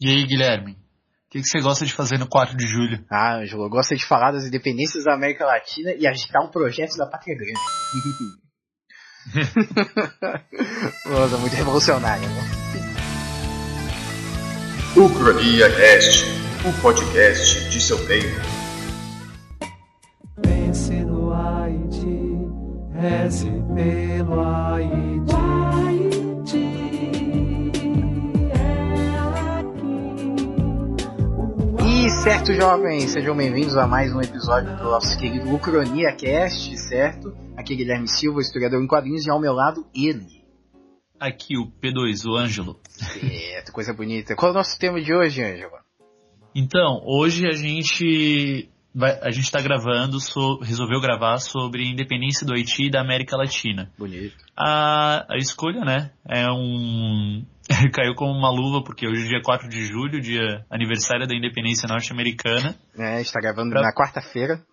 E aí, Guilherme? O que, que você gosta de fazer no 4 de julho? Ah, Ângelo, gosta de falar das independências da América Latina e agitar um projeto da Pátria Grande. Nossa, muito revolucionário, né? Ucrania Cast, o podcast de seu tempo. Pense no Haiti, reze pelo. Haiti certo, jovens, sejam bem-vindos a mais um episódio do nosso querido Ucrania Cast, certo? Aqui é Guilherme Silva, historiador em quadrinhos, e ao meu lado, ele. Aqui o P2, o Ângelo. Certo, coisa bonita. Qual é o nosso tema de hoje, Ângelo? Então, hoje a gente vai, a gente está gravando, so, resolveu gravar sobre a independência do Haiti e da América Latina. Bonito. A, a escolha, né, é um... caiu como uma luva, porque hoje é dia 4 de julho, dia aniversário da independência norte-americana. É, a gente tá gravando Pra- na quarta-feira.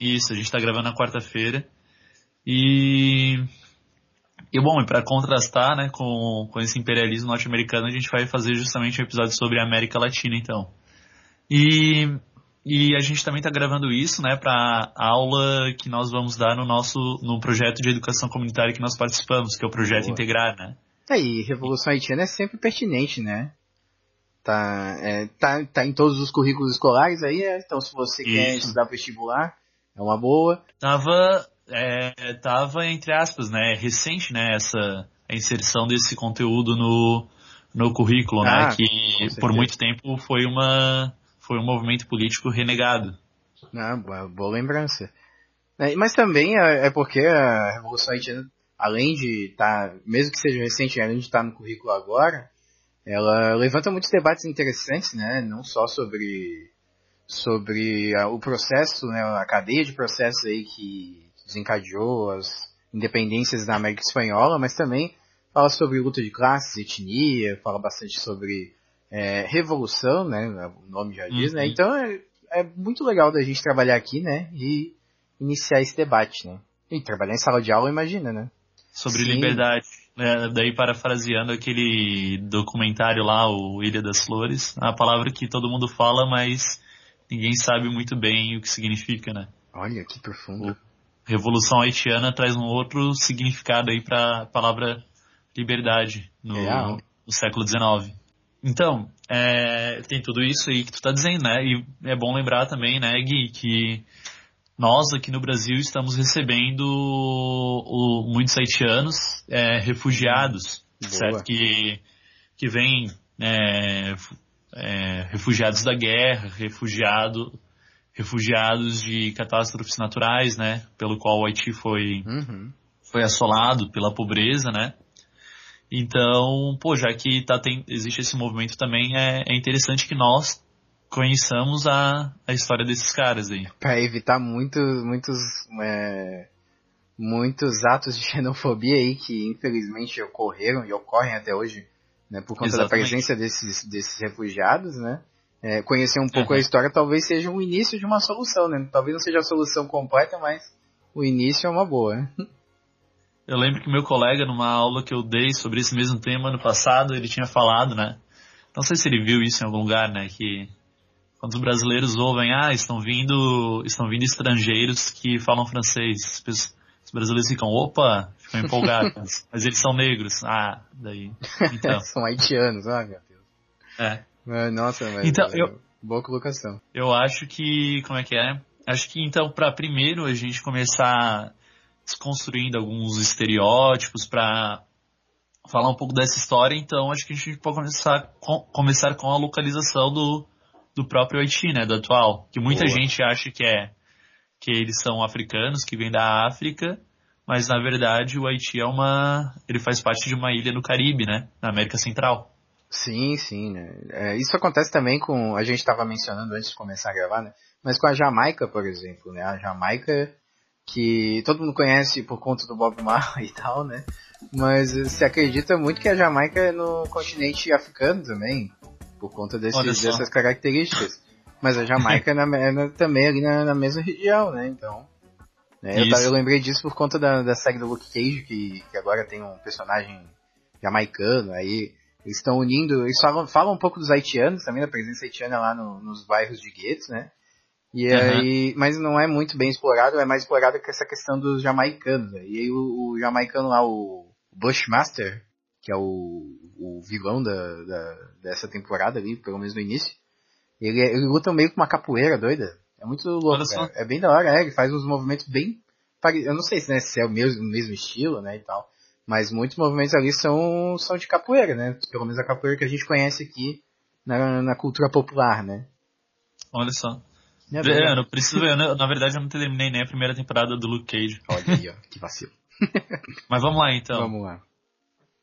Isso, a gente está gravando na quarta-feira. E... E bom, e para contrastar, né, com, com esse imperialismo norte-americano, a gente vai fazer justamente um episódio sobre a América Latina, então. E, e a gente também está gravando isso, né, para aula que nós vamos dar no nosso, no projeto de educação comunitária que nós participamos, que é o projeto Boa. Integrar, né. É, e Revolução Haitiana é sempre pertinente, né? Tá, é, tá, tá em todos os currículos escolares aí, é, então se você quer Isso. estudar vestibular, é uma boa. Tava, é, tava entre aspas, né, recente, né, essa a inserção desse conteúdo no, no currículo, Ah, né, que por muito tempo foi uma foi um movimento político renegado. Ah, boa, boa lembrança. É, mas também é, é porque a Revolução Haitiana, além de estar, mesmo que seja recente, além de estar no currículo agora, ela levanta muitos debates interessantes, né? Não só sobre, sobre a- o processo, né? A cadeia de processos aí que desencadeou as independências da América Espanhola, mas também fala sobre luta de classes, etnia, fala bastante sobre é, revolução, né? O nome já diz, né? Uhum. Então é, é muito legal da gente trabalhar aqui, né? E iniciar esse debate, né? E trabalhar em sala de aula, imagina, né? Sobre Sim. liberdade. né, daí parafraseando aquele documentário lá, o Ilha das Flores, a palavra que todo mundo fala, mas ninguém sabe muito bem o que significa, né? Olha, que profundo. Revolução haitiana traz um outro significado aí para a palavra liberdade no, Real. no século XIX. Então, é, tem tudo isso aí que tu tá dizendo, né? E é bom lembrar também, né, Gui, que nós aqui no Brasil estamos recebendo o- muitos haitianos é, refugiados, Boa. certo? Que, que vêm é, é, refugiados da guerra, refugiado, refugiados de catástrofes naturais, né? Pelo qual o Haiti foi, Uhum. foi assolado pela pobreza, né? Então, pô, já que tá, tem, existe esse movimento também, é, é interessante que nós conheçamos a, a história desses caras aí. Pra evitar muito, muitos, é, muitos atos de xenofobia aí que infelizmente ocorreram e ocorrem até hoje, né? Por conta da Exatamente. presença desses, desses refugiados, né? É, conhecer um pouco Uhum. a história talvez seja o início de uma solução, né? Talvez não seja a solução completa, mas o início é uma boa, né? Eu lembro que meu colega, numa aula que eu dei sobre esse mesmo tema ano passado, ele tinha falado, né? Não sei se ele viu isso em algum lugar, né? Que quando os brasileiros ouvem, ah, estão vindo, estão vindo estrangeiros que falam francês. Os brasileiros ficam, opa, ficam empolgados. mas eles são negros. Ah, daí. Então, São haitianos, ah, meu Deus. é. É, Nossa, mas Então, é, eu- boa colocação. Eu acho que, como é que é? Acho que então, para primeiro a gente começar desconstruindo alguns estereótipos para falar um pouco dessa história, então acho que a gente pode começar com, começar com a localização do, do próprio Haiti, né, do atual, que muita Boa. gente acha que é que eles são africanos, que vêm da África, mas na verdade o Haiti é uma, ele faz parte de uma ilha no Caribe, né, na América Central. Sim, sim, né? É, isso acontece também com, a gente estava mencionando antes de começar a gravar, né? Mas com a Jamaica, por exemplo, né? A Jamaica, que todo mundo conhece por conta do Bob Marley e tal, né? Mas se acredita muito que a Jamaica é no continente africano também, por conta desses, dessas características. Mas a Jamaica é, na, é na- também ali na, na mesma região, né? Então. né, eu, eu lembrei disso por conta da, da série do Luke Cage, que, que agora tem um personagem jamaicano, aí Eles estão unindo, eles falam, falam um pouco dos haitianos também, da presença haitiana lá no, nos bairros de guetos, né? E Uhum. aí, mas não é muito bem explorado, é mais explorado que essa questão dos jamaicanos. Né? E aí o, o jamaicano lá, o Bushmaster, que é o, o vilão da, da- dessa temporada ali, pelo menos no início, ele, é- ele luta meio com uma capoeira doida. É muito louco. É bem da hora, é, ele faz uns movimentos bem pare- eu não sei se, né, se é o mesmo, o mesmo estilo, né, e tal, mas muitos movimentos ali são, são de capoeira, né, pelo menos a capoeira que a gente conhece aqui na, na cultura popular, né. Olha só. É, É, eu não preciso ver, eu na verdade eu não terminei nem a primeira temporada do Luke Cage. Olha aí, ó, que vacilo. Mas vamos lá então. Vamos lá.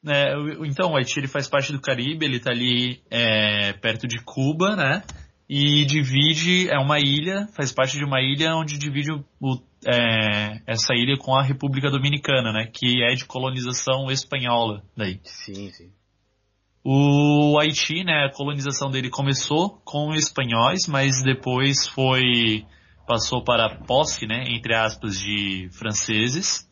É, o- então, o Haiti ele faz parte do Caribe, ele tá ali é, perto de Cuba, né? E divide, é uma ilha, faz parte de uma ilha onde divide o, o- é, essa ilha com a República Dominicana, né? Que é de colonização espanhola daí. Sim, sim. O Haiti, né, a colonização dele começou com espanhóis, mas depois foi passou para a posse, né, entre aspas, de franceses.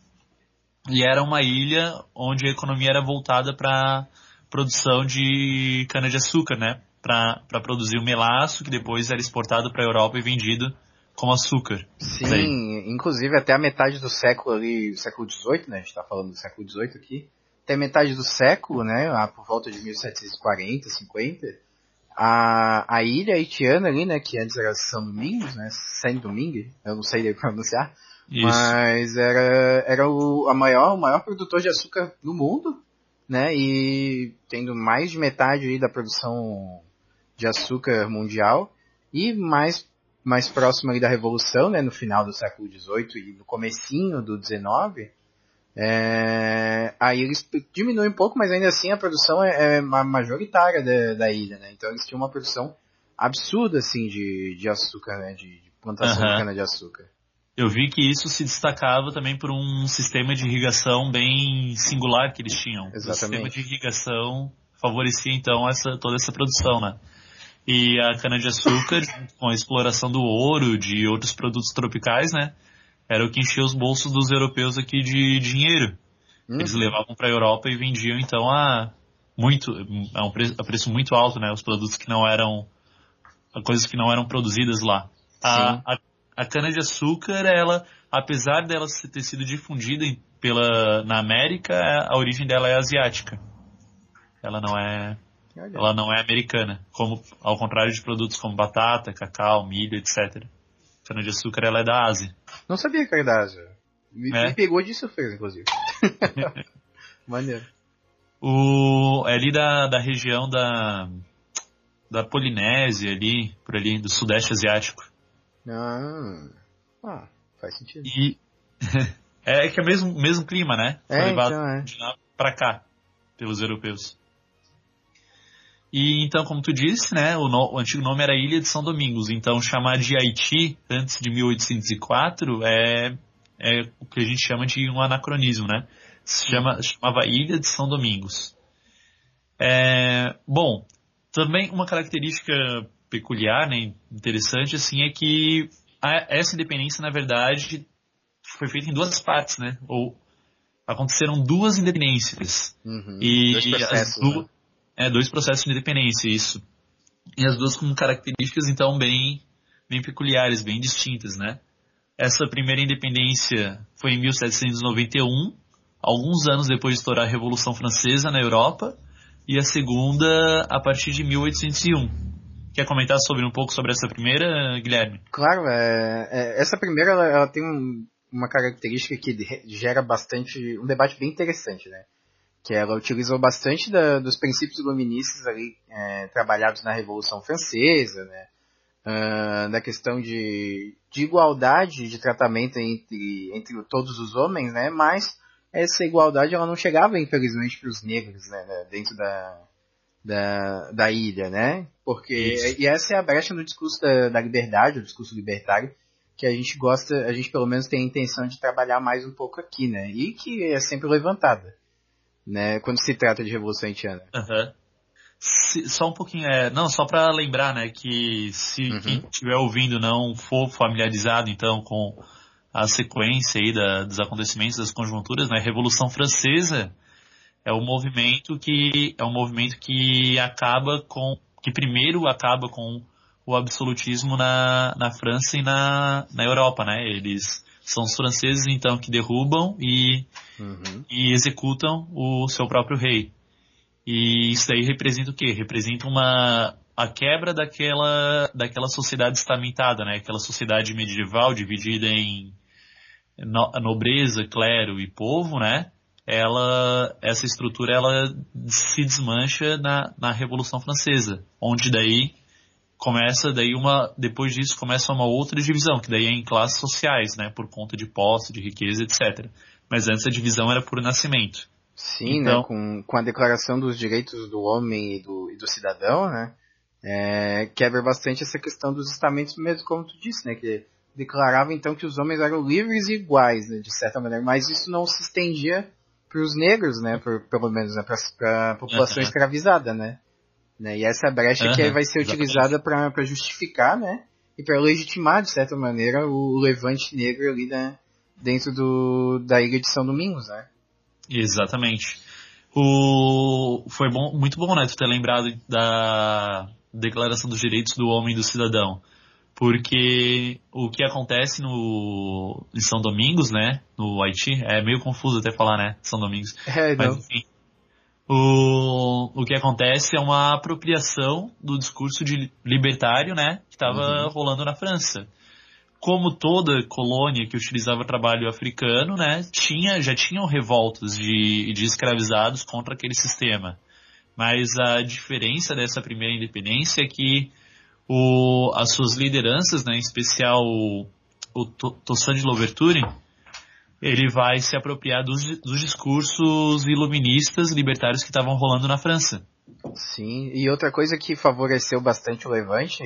E era uma ilha onde a economia era voltada para produção de cana de açúcar, né, para produzir o melaço que depois era exportado para a Europa e vendido como açúcar. Sim, Daí. inclusive até a metade do século ali, século XVIII, né, a gente tá falando do século XVIII aqui, até metade do século, né, lá por volta de 1740, 50, a, a ilha haitiana ali, né, que antes era São Domingos, né, Saint Domingue, eu não sei pronunciar, Isso. mas era, era o, a maior, o maior produtor de açúcar do mundo, né, e tendo mais de metade aí da produção de açúcar mundial, e mais, mais próximo ali da Revolução, né, no final do século XVIII e no comecinho do XIX, é, aí eles diminuem um pouco, mas ainda assim a produção é, é ma- majoritária da, da ilha, né, então eles tinham uma produção absurda, assim, de, de açúcar, né, de, de plantação Aham. de cana-de-açúcar. Eu vi que isso se destacava também por um sistema de irrigação bem singular que eles tinham. O sistema Exatamente. de irrigação favorecia então essa, toda essa produção, né? E a cana-de-açúcar, junto com a exploração do ouro, de outros produtos tropicais, né? Era o que enchia os bolsos dos europeus aqui de dinheiro. Hum, Eles levavam para a Europa e vendiam então a muito, a um preço, a preço muito alto, né? Os produtos que não eram, coisas que não eram produzidas lá. A, a, a cana-de-açúcar, ela, apesar dela ter sido difundida pela, na América, a origem dela é asiática. Ela não é, ela não é americana, como ao contrário de produtos como batata, cacau, milho, etc. Cana-de-açúcar ela é da Ásia. Não sabia que era da Ásia. Me, É. me pegou de surpresa, inclusive. Maneiro. O, é ali da, da região da, da Polinésia, ali, por ali, do Sudeste Asiático. Ah, ah faz sentido. E é que é o mesmo, mesmo clima, né? Foi É, levado então, é. de lá pra cá, pelos europeus. E então, como tu disse, né, o, no- o antigo nome era Ilha de São Domingos. Então, chamar de Haiti antes de 1804 é, é o que a gente chama de um anacronismo, né? Se chama, chamava Ilha de São Domingos. É, bom, também uma característica peculiar, né, interessante, assim, é que a- essa independência, na verdade, foi feita em duas partes, né? Ou aconteceram duas independências. Uhum. E Dois as processos, duas, né? é, dois processos de independência, isso. E as duas com características, então, bem, bem peculiares, bem distintas, né? Essa primeira independência foi em 1791, alguns anos depois de estourar a Revolução Francesa na Europa, e a segunda a partir de 1801. Quer comentar sobre um pouco sobre essa primeira, Guilherme? Claro, é, é, essa primeira ela, ela tem um- uma característica que gera bastante, um debate bem interessante, né? Que ela utilizou bastante da- dos princípios iluministas ali, é, trabalhados na Revolução Francesa, né? Ah, da questão de, de igualdade de tratamento entre, entre todos os homens, né? Mas essa igualdade ela não chegava, infelizmente, para os negros, né, Dentro da, da, da ilha, né? Porque Isso. e essa é a brecha no discurso da, da liberdade, o discurso libertário, que a gente gosta, a gente pelo menos tem a intenção de trabalhar mais um pouco aqui, né? E que é sempre levantada, né? Quando se trata de revolução haitiana. Aham. Se- só um pouquinho, é, não, só para lembrar, né, que se Uhum. quem estiver ouvindo não for familiarizado, então, com a sequência aí da- dos acontecimentos, das conjunturas, né, Revolução Francesa, É um movimento que é um movimento que acaba com que primeiro acaba com o absolutismo na, na França e na, na Europa, né? Eles são os franceses então que derrubam e, Uhum. e executam o seu próprio rei. E isso daí representa o quê? Representa uma a quebra daquela daquela sociedade estamentada, né? Aquela sociedade medieval dividida em no- nobreza, clero e povo, né? Ela essa estrutura ela se desmancha na, na Revolução Francesa, onde daí começa daí uma depois disso começa uma outra divisão, que daí é em classes sociais, né? Por conta de posse, de riqueza, etc. Mas antes a divisão era por nascimento. Sim, Então- né, com, com a declaração dos direitos do homem e do, e do cidadão, né, é, quebra bastante essa questão dos estamentos mesmo, como tu disse, né, que declarava então que os homens eram livres e iguais, né, de certa maneira, mas isso não se estendia os negros, né, por, pelo menos, né, para a população escravizada, né, né, e essa brecha que vai ser utilizada para justificar, né, e para legitimar, de certa maneira, o levante negro ali, né, dentro do, da ilha de São Domingos, né. Exatamente. O... Foi bom, muito bom, né, tu ter lembrado da Declaração dos Direitos do Homem e do Cidadão. Porque o que acontece no em São Domingos, né, no Haiti, é meio confuso até falar, né, São Domingos. É, Mas enfim, o, o que acontece é uma apropriação do discurso de libertário, né, que estava Uhum. rolando na França. Como toda colônia que utilizava trabalho africano, né, tinha, já tinham revoltas de, de escravizados contra aquele sistema. Mas a diferença dessa primeira independência é que o, as suas lideranças, né, em especial o, o Toussaint de Louverture, ele vai se apropriar dos, dos discursos iluministas libertários que estavam rolando na França. Sim, e outra coisa que favoreceu bastante o Levante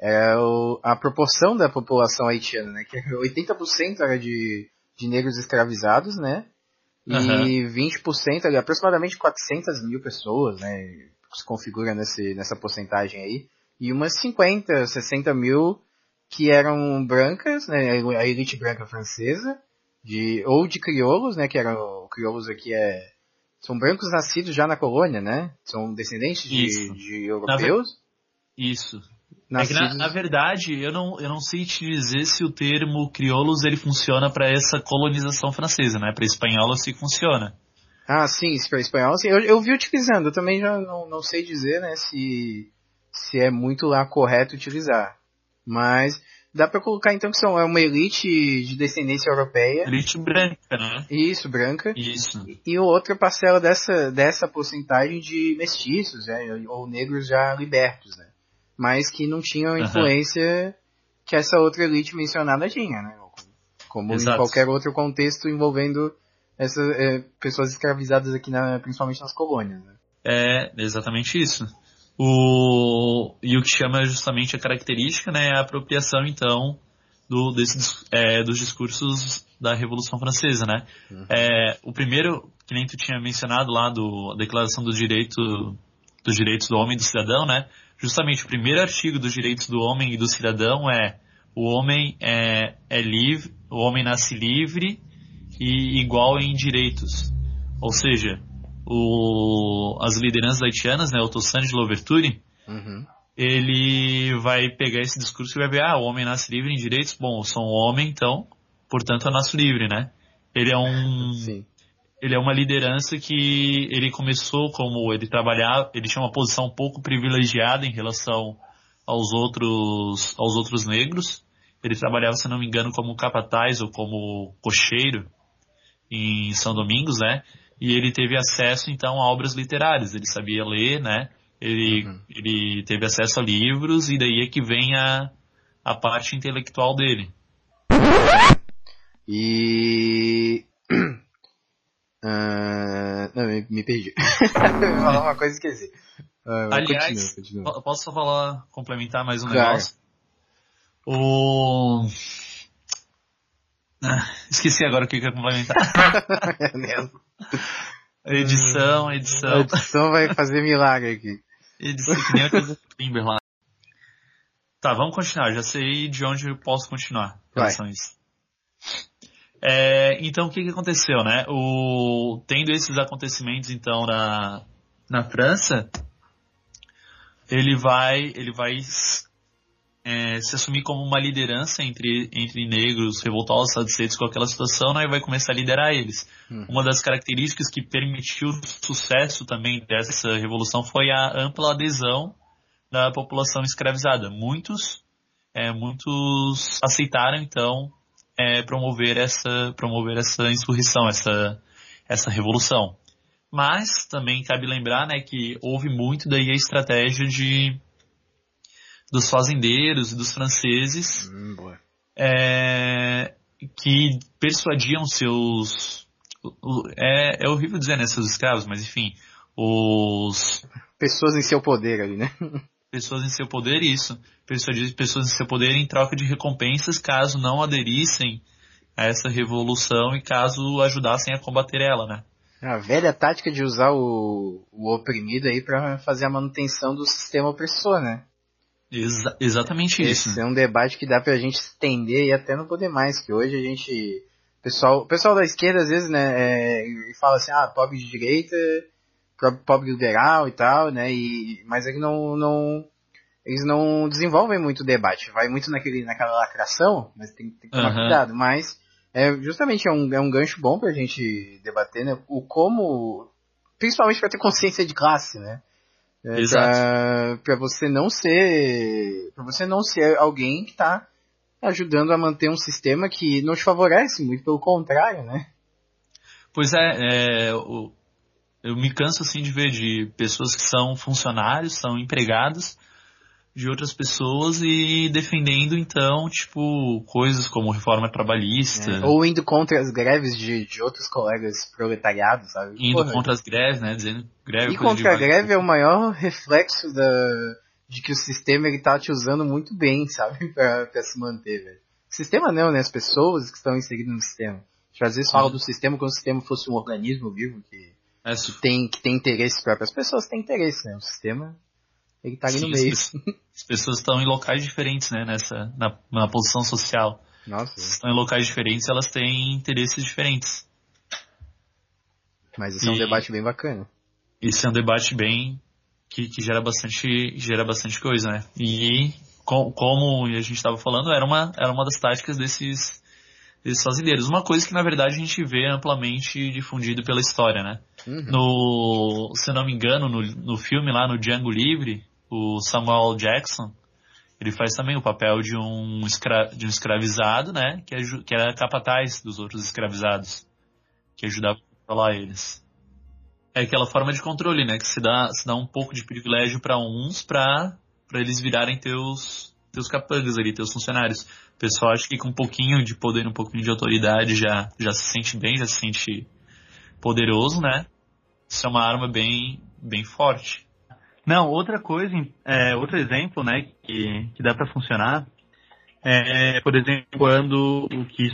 é o- a proporção da população haitiana, né? Que 80% era de, de negros escravizados, né? E Aham. 20%, ali, aproximadamente 400 mil pessoas, né? Se configura nesse, nessa porcentagem aí. E umas 50, 60 mil que eram brancas, né? A elite branca francesa, de, ou de crioulos, né? Que eram, crioulos aqui é, são brancos nascidos já na colônia, né? São descendentes de, de europeus. Isso. É Nascidos... na, na verdade, eu não, eu não sei te dizer se o termo crioulos ele funciona para essa colonização francesa, né? Para espanhola se funciona. Ah, sim, para espanhol. Sim, eu, eu vi utilizando, eu também já não, não sei dizer, né, se, se é muito lá correto utilizar. Mas dá para colocar então que são é uma elite de descendência europeia, Elite branca, né? isso, branca, Isso. e outra parcela dessa, dessa porcentagem de mestiços, né, ou negros já libertos, né, mas que não tinham influência que essa outra elite mencionada tinha, né, como em Exato. qualquer outro contexto envolvendo essas é, pessoas escravizadas aqui, na, principalmente nas colônias. Né? É exatamente isso. O, e o que chama justamente a característica, né, é a apropriação, então, do, desse, é, dos discursos da Revolução Francesa, né? É, o primeiro, que nem tu tinha mencionado lá, do, a Declaração do Direito, dos Direitos do Homem e do Cidadão, né? Justamente o primeiro artigo dos direitos do homem e do cidadão é o homem é, é livre, o homem nasce livre e igual em direitos. Ou seja, o, as lideranças haitianas, né, o Toussaint de Louverture, Uhum. ele vai pegar esse discurso e vai ver, ah, o homem nasce livre em direitos, bom, eu sou um homem, então, portanto eu nasço livre, né? Ele é um, Sim. ele é uma liderança que ele começou como ele trabalhava, ele tinha uma posição um pouco privilegiada em relação aos outros, aos outros negros. Ele trabalhava, se não me engano, como capataz ou como cocheiro em São Domingos, né? E ele teve acesso então a obras literárias. Ele sabia ler, né? Ele, Uhum. ele teve acesso a livros e daí é que vem a, a parte intelectual dele. E. Ah, não, me, me perdi. eu falar uma coisa e esqueci. Mas Aliás, continua, continua. po- posso só falar, complementar mais um Claro. negócio? O... Ah, esqueci agora o que que eu ia complementar. É mesmo. edição, A edição. edição vai fazer milagre aqui. Edição que nem a coisa do Timber lá. Tá, vamos continuar. Já sei de onde eu posso continuar em Vai. relação a isso. É, então o que, que aconteceu, né? O, tendo esses acontecimentos então na, na França, ele vai, ele vai é, se assumir como uma liderança entre, entre negros revoltados, satisfeitos com aquela situação, né, e vai começar a liderar eles. Hum. Uma das características que permitiu o sucesso também dessa revolução foi a ampla adesão da população escravizada. Muitos, é, muitos aceitaram então é, promover essa, promover essa insurreição, essa, essa revolução. Mas também cabe lembrar, né, que houve muito daí a estratégia de dos fazendeiros e dos franceses Hum, é, que persuadiam seus é, é horrível dizer né seus escravos mas enfim os Pessoas em seu poder ali, né? pessoas em seu poder isso persuadir pessoas em seu poder em troca de recompensas caso não aderissem a essa revolução e caso ajudassem a combater ela né A velha tática de usar o, o oprimido aí pra fazer a manutenção do sistema opressor, né? Exa- exatamente isso. Esse é um debate que dá pra gente estender e até não poder mais, que hoje a gente... O pessoal, pessoal da esquerda às vezes, né, é, fala assim, ah, pobre de direita, pobre liberal e tal, né, e, mas eles não, não, eles não desenvolvem muito o debate, vai muito naquele, naquela lacração, mas tem, tem que tomar Aham. cuidado, mas é, justamente é um, é um gancho bom pra gente debater, né, o como, principalmente pra ter consciência de classe, né, é, Exato. Pra, pra você não ser. Pra você não ser alguém que tá ajudando a manter um sistema que não te favorece, muito pelo contrário, né? Pois é, é, o- eu me canso assim de ver de pessoas que são funcionários, são empregados de outras pessoas e defendendo então, tipo, coisas como reforma trabalhista, É, Ou indo contra as greves de, de outros colegas proletariados, sabe? indo Porra, contra as greves, né, dizendo greve E contra a greve é o maior reflexo da, de que o sistema ele tá te usando muito bem, sabe? Pra, pra se manter, velho. O sistema não, né? As pessoas que estão inseridas no sistema. Às vezes fala do sistema como se o sistema fosse um organismo vivo que É, su- tem, que tem interesse próprio. As pessoas têm interesse, né? O sistema, ele tá ali sim, no as meio. pessoas- As pessoas estão em locais diferentes, né, nessa, na, na posição social. Nossa, estão em locais diferentes, elas têm interesses diferentes. mas esse é um E- debate bem bacana. Esse é um debate bem que, que gera bastante gera bastante coisa, né? E co- como a gente estava falando, era uma era uma das táticas desses desses fazendeiros. Uma coisa que na verdade a gente vê amplamente difundido pela história, né? Uhum. No, se eu não me engano, no, no filme lá no Django Livre, o Samuel Jackson, ele faz também o papel de um, escra, de um escravizado, né? Que, que era capataz dos outros escravizados, que ajudava a controlar eles. É aquela forma de controle, né? Que se dá, se dá um pouco de privilégio para uns pra eles virarem teus, teus capangas ali, teus funcionários. O pessoal acha que com um pouquinho de poder, um pouquinho de autoridade já, já se sente bem, já se sente poderoso, né? Isso é uma arma bem, bem forte. Não, outra coisa, é, outro exemplo, né, que, que dá para funcionar, é, por exemplo, quando o que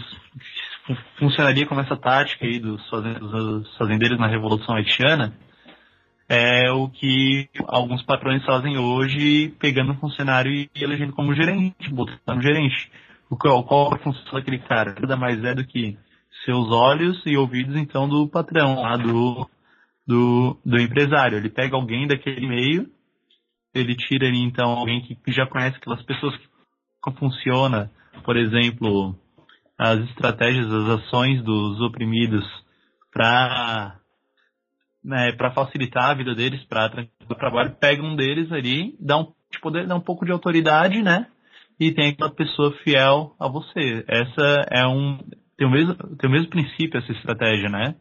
fun- funcionaria como essa tática aí dos fazendeiros na Revolução Haitiana, é o que alguns patrões fazem hoje, pegando um funcionário e elegendo como gerente, botando gerente. O qual, qual a função daquele cara? Nada mais é do que seus olhos e ouvidos, então, do patrão, lá do, do, do empresário. Ele pega alguém daquele meio, ele tira ali então alguém que já conhece aquelas pessoas que como funciona, por exemplo, as estratégias, as ações dos oprimidos para né, para facilitar a vida deles, para o trabalho, pega um deles ali, dá um de poder, dá um pouco de autoridade, né? E tem aquela pessoa fiel a você. Essa é um tem o mesmo tem o mesmo princípio essa estratégia, né?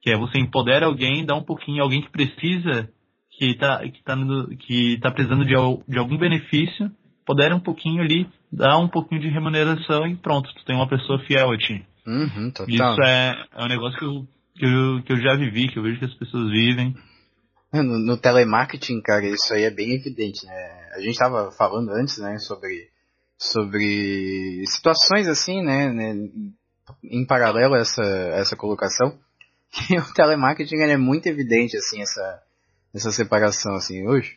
Que é você empodera alguém, dá um pouquinho alguém que precisa, que está que tá, que tá precisando de, de algum benefício, empodera um pouquinho ali, dá um pouquinho de remuneração e pronto, tu tem uma pessoa fiel a ti. Uhum. Isso é, é um negócio que eu, que, eu, que eu já vivi, que eu vejo que as pessoas vivem. No, no telemarketing, cara, isso aí é bem evidente, né? A gente tava falando antes, né, sobre, sobre situações assim, né, né, em paralelo a essa, a essa colocação, que o telemarketing ele é muito evidente, assim, essa, essa separação, assim, hoje.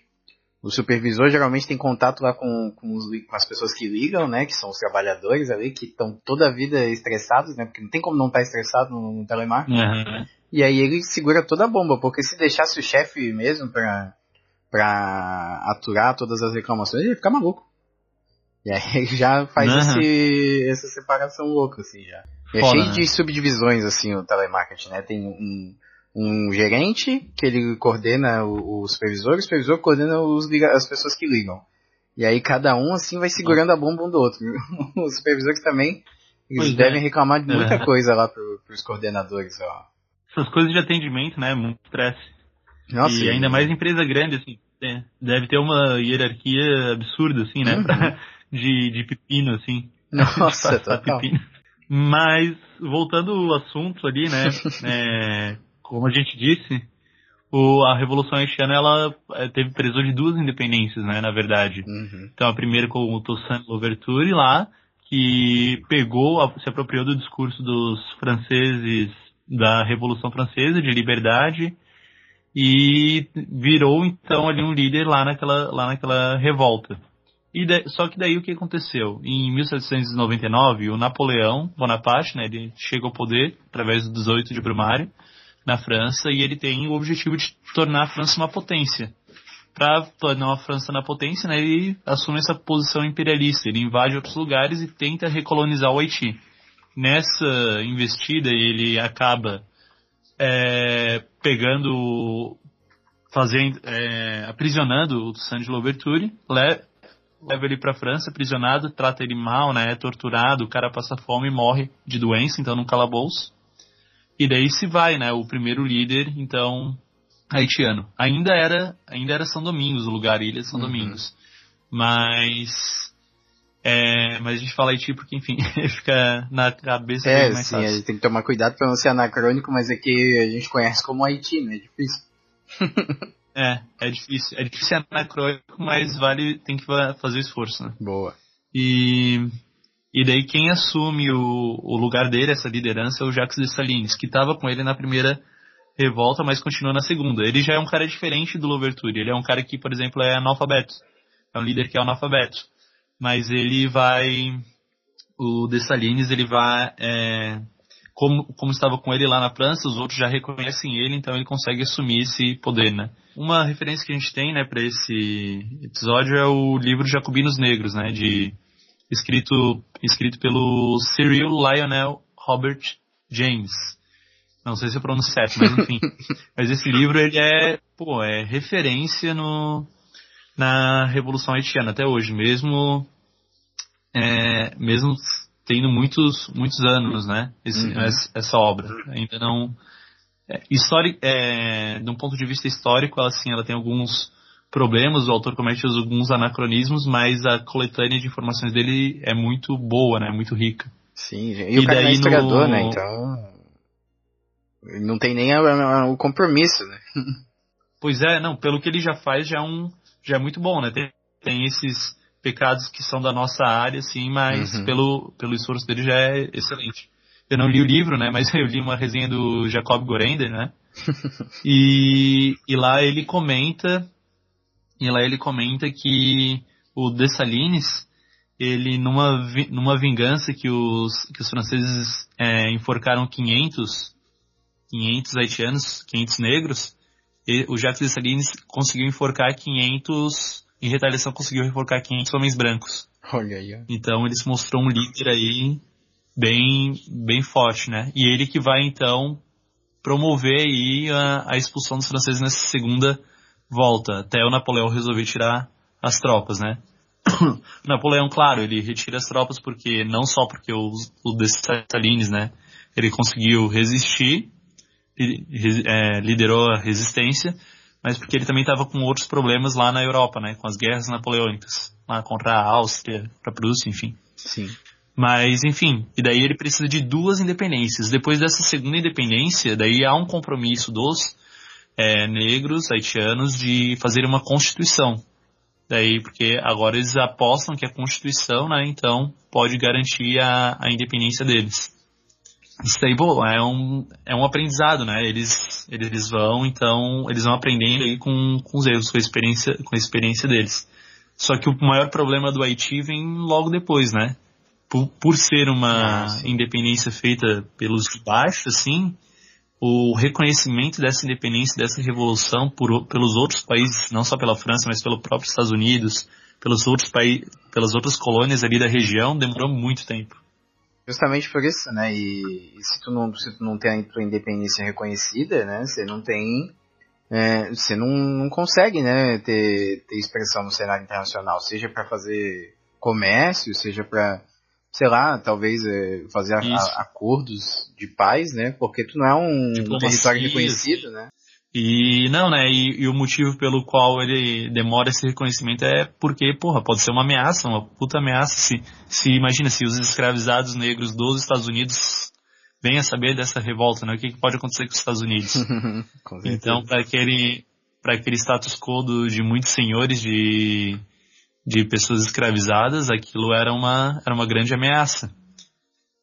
o supervisor geralmente tem contato lá com, com, os, com, as pessoas que ligam, né? Que são os trabalhadores ali, que estão toda a vida estressados, né? Porque não tem como não estar tá estressado no, no telemarketing. Uhum. E aí ele segura toda a bomba, porque se deixasse o chefe mesmo pra, pra aturar todas as reclamações, ele ia ficar maluco. E aí ele já faz uhum. esse, essa separação louca, assim, já. E é cheio né? de subdivisões, assim, o telemarketing, né? Tem um um gerente, que ele coordena o, o supervisor, o supervisor coordena os, as pessoas que ligam. E aí cada um assim vai segurando a bomba um do outro. Os supervisores também eles pois devem é. reclamar de muita é. coisa lá pro, pros coordenadores, ó. Essas coisas de atendimento, né? Muito estresse. Nossa, e ainda mais empresa grande, assim, é, deve ter uma hierarquia absurda, assim, né? Uhum. Pra, de, de pepino, assim. Nossa, total. Pepino. Mas, voltando ao assunto ali, né? é, como a gente disse, o, a Revolução Haitiana ela eh, teve preso de duas independências, né, na verdade. Uhum. Então a primeira com o Toussaint Louverture lá, que pegou, se apropriou do discurso dos franceses da Revolução Francesa de liberdade e virou então ali um líder lá naquela, lá naquela revolta. E de, só que daí o que aconteceu? Em 1799, o Napoleão Bonaparte, né, ele chega ao poder através do 18 de Brumário, na França e ele tem o objetivo de tornar a França uma potência. Para tornar a França na potência, né, ele assume essa posição imperialista, ele invade outros lugares e tenta recolonizar o Haiti. Nessa investida, ele acaba é, pegando, fazendo, é, aprisionando o de Louverture, leva, ele para a França, aprisionado, trata ele mal, né, é torturado, o cara passa fome e morre de doença, então num calabouço. E daí se vai, né? O primeiro líder, então, haitiano. Ainda era, ainda era São Domingos, o lugar, Ilha São uhum. Domingos. Mas é, mas a gente fala Haiti porque, enfim, fica na cabeça é, mais sim, fácil. a gente tem que tomar cuidado para não ser anacrônico, mas é que a gente conhece como Haiti, né? É difícil. é, é difícil. É difícil ser anacrônico, mas vale, tem que fazer o esforço, né? Boa. E e daí quem assume o, o lugar dele, essa liderança, é o Jacques Dessalines, que estava com ele na primeira revolta, mas continua na segunda. Ele já é um cara diferente do Louverture. Ele é um cara que, por exemplo, é analfabeto. É um líder que é analfabeto. Mas ele vai... O Dessalines, ele vai... É, como, como estava com ele lá na França, os outros já reconhecem ele, então ele consegue assumir esse poder, né? Uma referência que a gente tem, né, para esse episódio é o livro Jacobinos Negros, né, de escrito, escrito pelo Cyril Lionel Robert James. Não sei se eu pronuncio certo, mas enfim. mas esse livro ele é, pô, é referência no, na Revolução Haitiana até hoje, mesmo é, mesmo tendo muitos muitos anos, né? Esse, uhum. essa, essa, obra ainda não é, histórico, é, de um ponto de vista histórico, ela assim, ela tem alguns problemas, o autor comete alguns anacronismos, mas a coletânea de informações dele é muito boa, né? Muito rica. Sim, e, e o cara é historiador, no... né? Então. Não tem nem o compromisso, né? Pois é, não, pelo que ele já faz já é, um, já é muito bom, né? Tem, tem esses pecados que são da nossa área, sim, mas uhum. pelo, pelo esforço dele já é excelente. Eu não li o livro, né? Mas eu li uma resenha do Jacob Gorender, né? e, e lá ele comenta e lá ele comenta que o Dessalines, ele numa, numa vingança que os, que os franceses é, enforcaram 500, 500 haitianos, 500 negros, e, o Jacques Dessalines conseguiu enforcar 500, em retaliação conseguiu enforcar 500 homens brancos. Olha aí. Então ele se mostrou um líder aí bem, bem forte, né? E ele que vai então promover aí a, a expulsão dos franceses nessa segunda volta, até o Napoleão resolver tirar as tropas, né? Napoleão, claro, ele retira as tropas porque, não só porque o, Dessalines, né, ele conseguiu resistir, é, liderou a resistência, mas porque ele também estava com outros problemas lá na Europa, né, com as guerras napoleônicas, lá contra a Áustria, a Prússia, enfim. Sim. Mas, enfim, e daí ele precisa de duas independências. Depois dessa segunda independência, daí há um compromisso dos é, negros haitianos de fazer uma constituição. Daí, porque agora eles apostam que a constituição, né, então, pode garantir a, a independência deles. isso aí, pô, é um, é um aprendizado, né? Eles, eles vão, então, eles vão aprendendo aí com, com os erros, com a experiência, com a experiência deles. Só que o maior problema do Haiti vem logo depois, né? Por, por ser uma independência feita pelos de baixo, assim, o reconhecimento dessa independência, dessa revolução por, pelos outros países, não só pela França, mas pelo próprio Estados Unidos, pelos outros países, pelas outras colônias ali da região, demorou muito tempo. Justamente por isso, né? E, e se tu não, se tu não tem a tua independência reconhecida, né? Você não tem, é, você não, não consegue, né? Ter, ter expressão no cenário internacional, seja para fazer comércio, seja para, sei lá, talvez é, fazer a- a- acordos de paz, né? Porque tu não é um Diplomacia, território reconhecido, né? E não, né? E, e o motivo pelo qual ele demora esse reconhecimento é porque, porra, pode ser uma ameaça, uma puta ameaça. Se, se imagina se os escravizados negros dos Estados Unidos venham a saber dessa revolta, né? O que, que pode acontecer com os Estados Unidos? Então, para aquele, para aquele status quo do- de muitos senhores de, de pessoas escravizadas, aquilo era uma, era uma grande ameaça.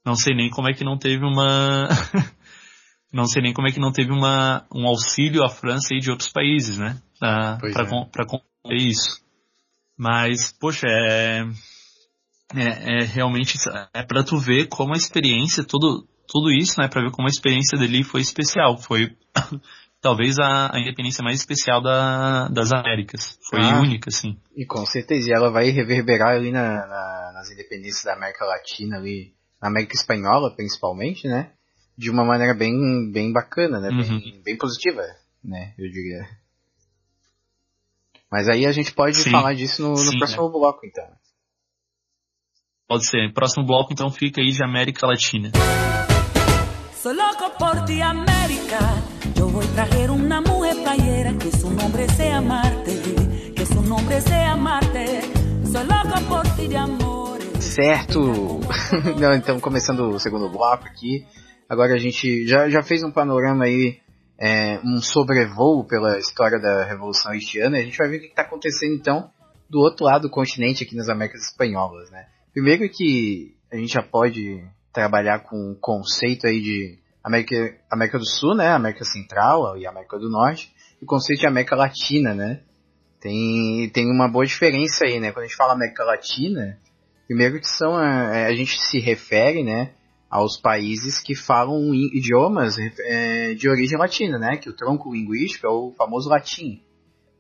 Não sei nem como é que não teve uma, não sei nem como é que não teve uma, um auxílio à França e de outros países, né? Pra, Pois pra, é. pra isso. Mas, poxa, é, é, é realmente, é pra tu ver como a experiência, tudo, tudo isso, né? Pra ver como a experiência dele foi especial. Foi talvez a, a independência mais especial da, das Américas. Foi Ah. única, assim. E com certeza, e ela vai reverberar ali na, na- nas independências da América Latina, ali, na América Espanhola principalmente, né? De uma maneira bem, bem bacana, né? Bem, Uhum. bem positiva, né? Eu diria. Mas aí a gente pode Sim. falar disso no, no Sim, próximo bloco, então. Pode ser. Próximo bloco, então, fica aí de América Latina. Soy loco por ti, América. Yo voy a traer una mujer playera que su nombre sea Marte, que su nombre sea Marte. Soy loco por ti de amores. Certo! Não, então, começando o segundo bloco aqui. Agora a gente já, já fez um panorama aí, é, um sobrevoo pela história da Revolução Haitiana. A gente vai ver o que está acontecendo então do outro lado do continente, aqui nas Américas Espanholas, né? Primeiro que a gente já pode trabalhar com o conceito aí de América, América do Sul, né? América Central e América do Norte. E o conceito de América Latina, né? Tem, tem uma boa diferença aí, né? Quando a gente fala América Latina, primeiro que são a, a gente se refere, né, aos países que falam idiomas é, de origem latina, né, que o tronco linguístico é o famoso latim,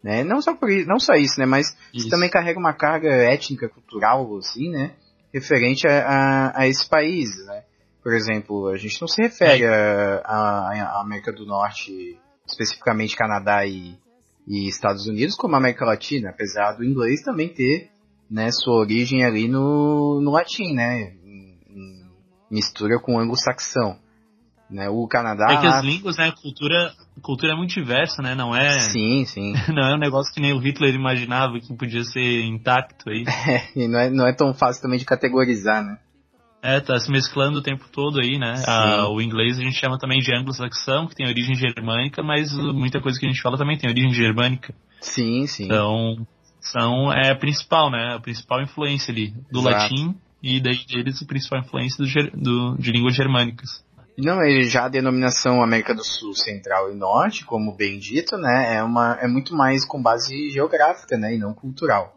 né? Não só por não só isso, né, mas isso também carrega uma carga étnica, cultural, assim, né, referente a, a, a esses países, né. Por exemplo, a gente não se refere a- a- à América do Norte, especificamente Canadá e, e Estados Unidos, como a América Latina, apesar do inglês também ter né, sua origem ali no, no latim, né, mistura com o anglo-saxão. Né, o Canadá... É que as línguas, né, a cultura, a cultura é muito diversa, né, não é, Sim, sim. não é um negócio que nem o Hitler imaginava que podia ser intacto aí. e não é, não é tão fácil também de categorizar, né. É, tá se mesclando o tempo todo aí, né? Sim. Ah, o inglês a gente chama também de anglo-saxão, que tem origem germânica, mas muita coisa que a gente fala também tem origem germânica. Sim, sim. Então, são, é a principal, né? A principal influência ali do Exato. latim e daí deles a principal influência do, do- de línguas germânicas. Não, já a denominação América do Sul, Central e Norte, como bem dito, né, é, uma, é muito mais com base geográfica, né, e não cultural.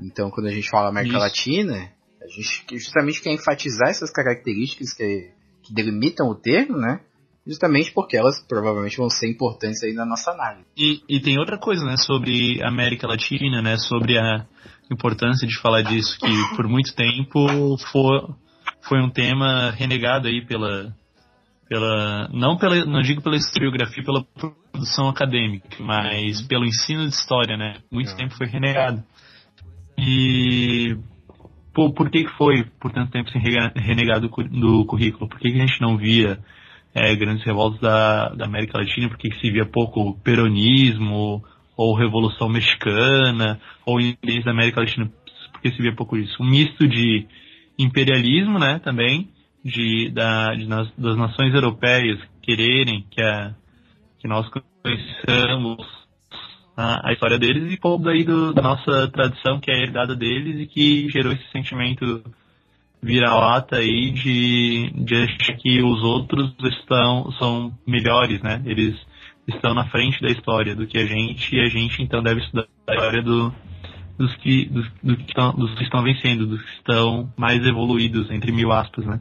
Então, quando a gente fala América Isso. Latina, a gente justamente quer enfatizar essas características que, que delimitam o termo, né, justamente porque elas provavelmente vão ser importantes aí na nossa análise. E, e tem outra coisa, né, sobre a América Latina, né, sobre a importância de falar disso, que por muito tempo foi, foi um tema renegado aí pela, pela, não pela, não digo pela historiografia, pela produção acadêmica, mas pelo ensino de história, né, muito Uhum. tempo foi renegado. E por, por que que foi por tanto tempo sem renegado do do currículo? Por que, que a gente não via é, grandes revoltas da, da América Latina? Por que, que se via pouco peronismo, ou Revolução Mexicana, ou independência da América Latina? Por que se via pouco isso? Um misto de imperialismo, né, também, de, da, de nas- das nações europeias quererem que, a, que nós conheçamos a, a história deles e pouco daí do, da nossa tradição que é herdada deles e que gerou esse sentimento vira-lata aí de, de achar que os outros estão são melhores, né? Eles estão na frente da história do que a gente e a gente então deve estudar a história do, dos, que, dos, do que estão, dos que estão vencendo, dos que estão mais evoluídos, entre mil aspas, né?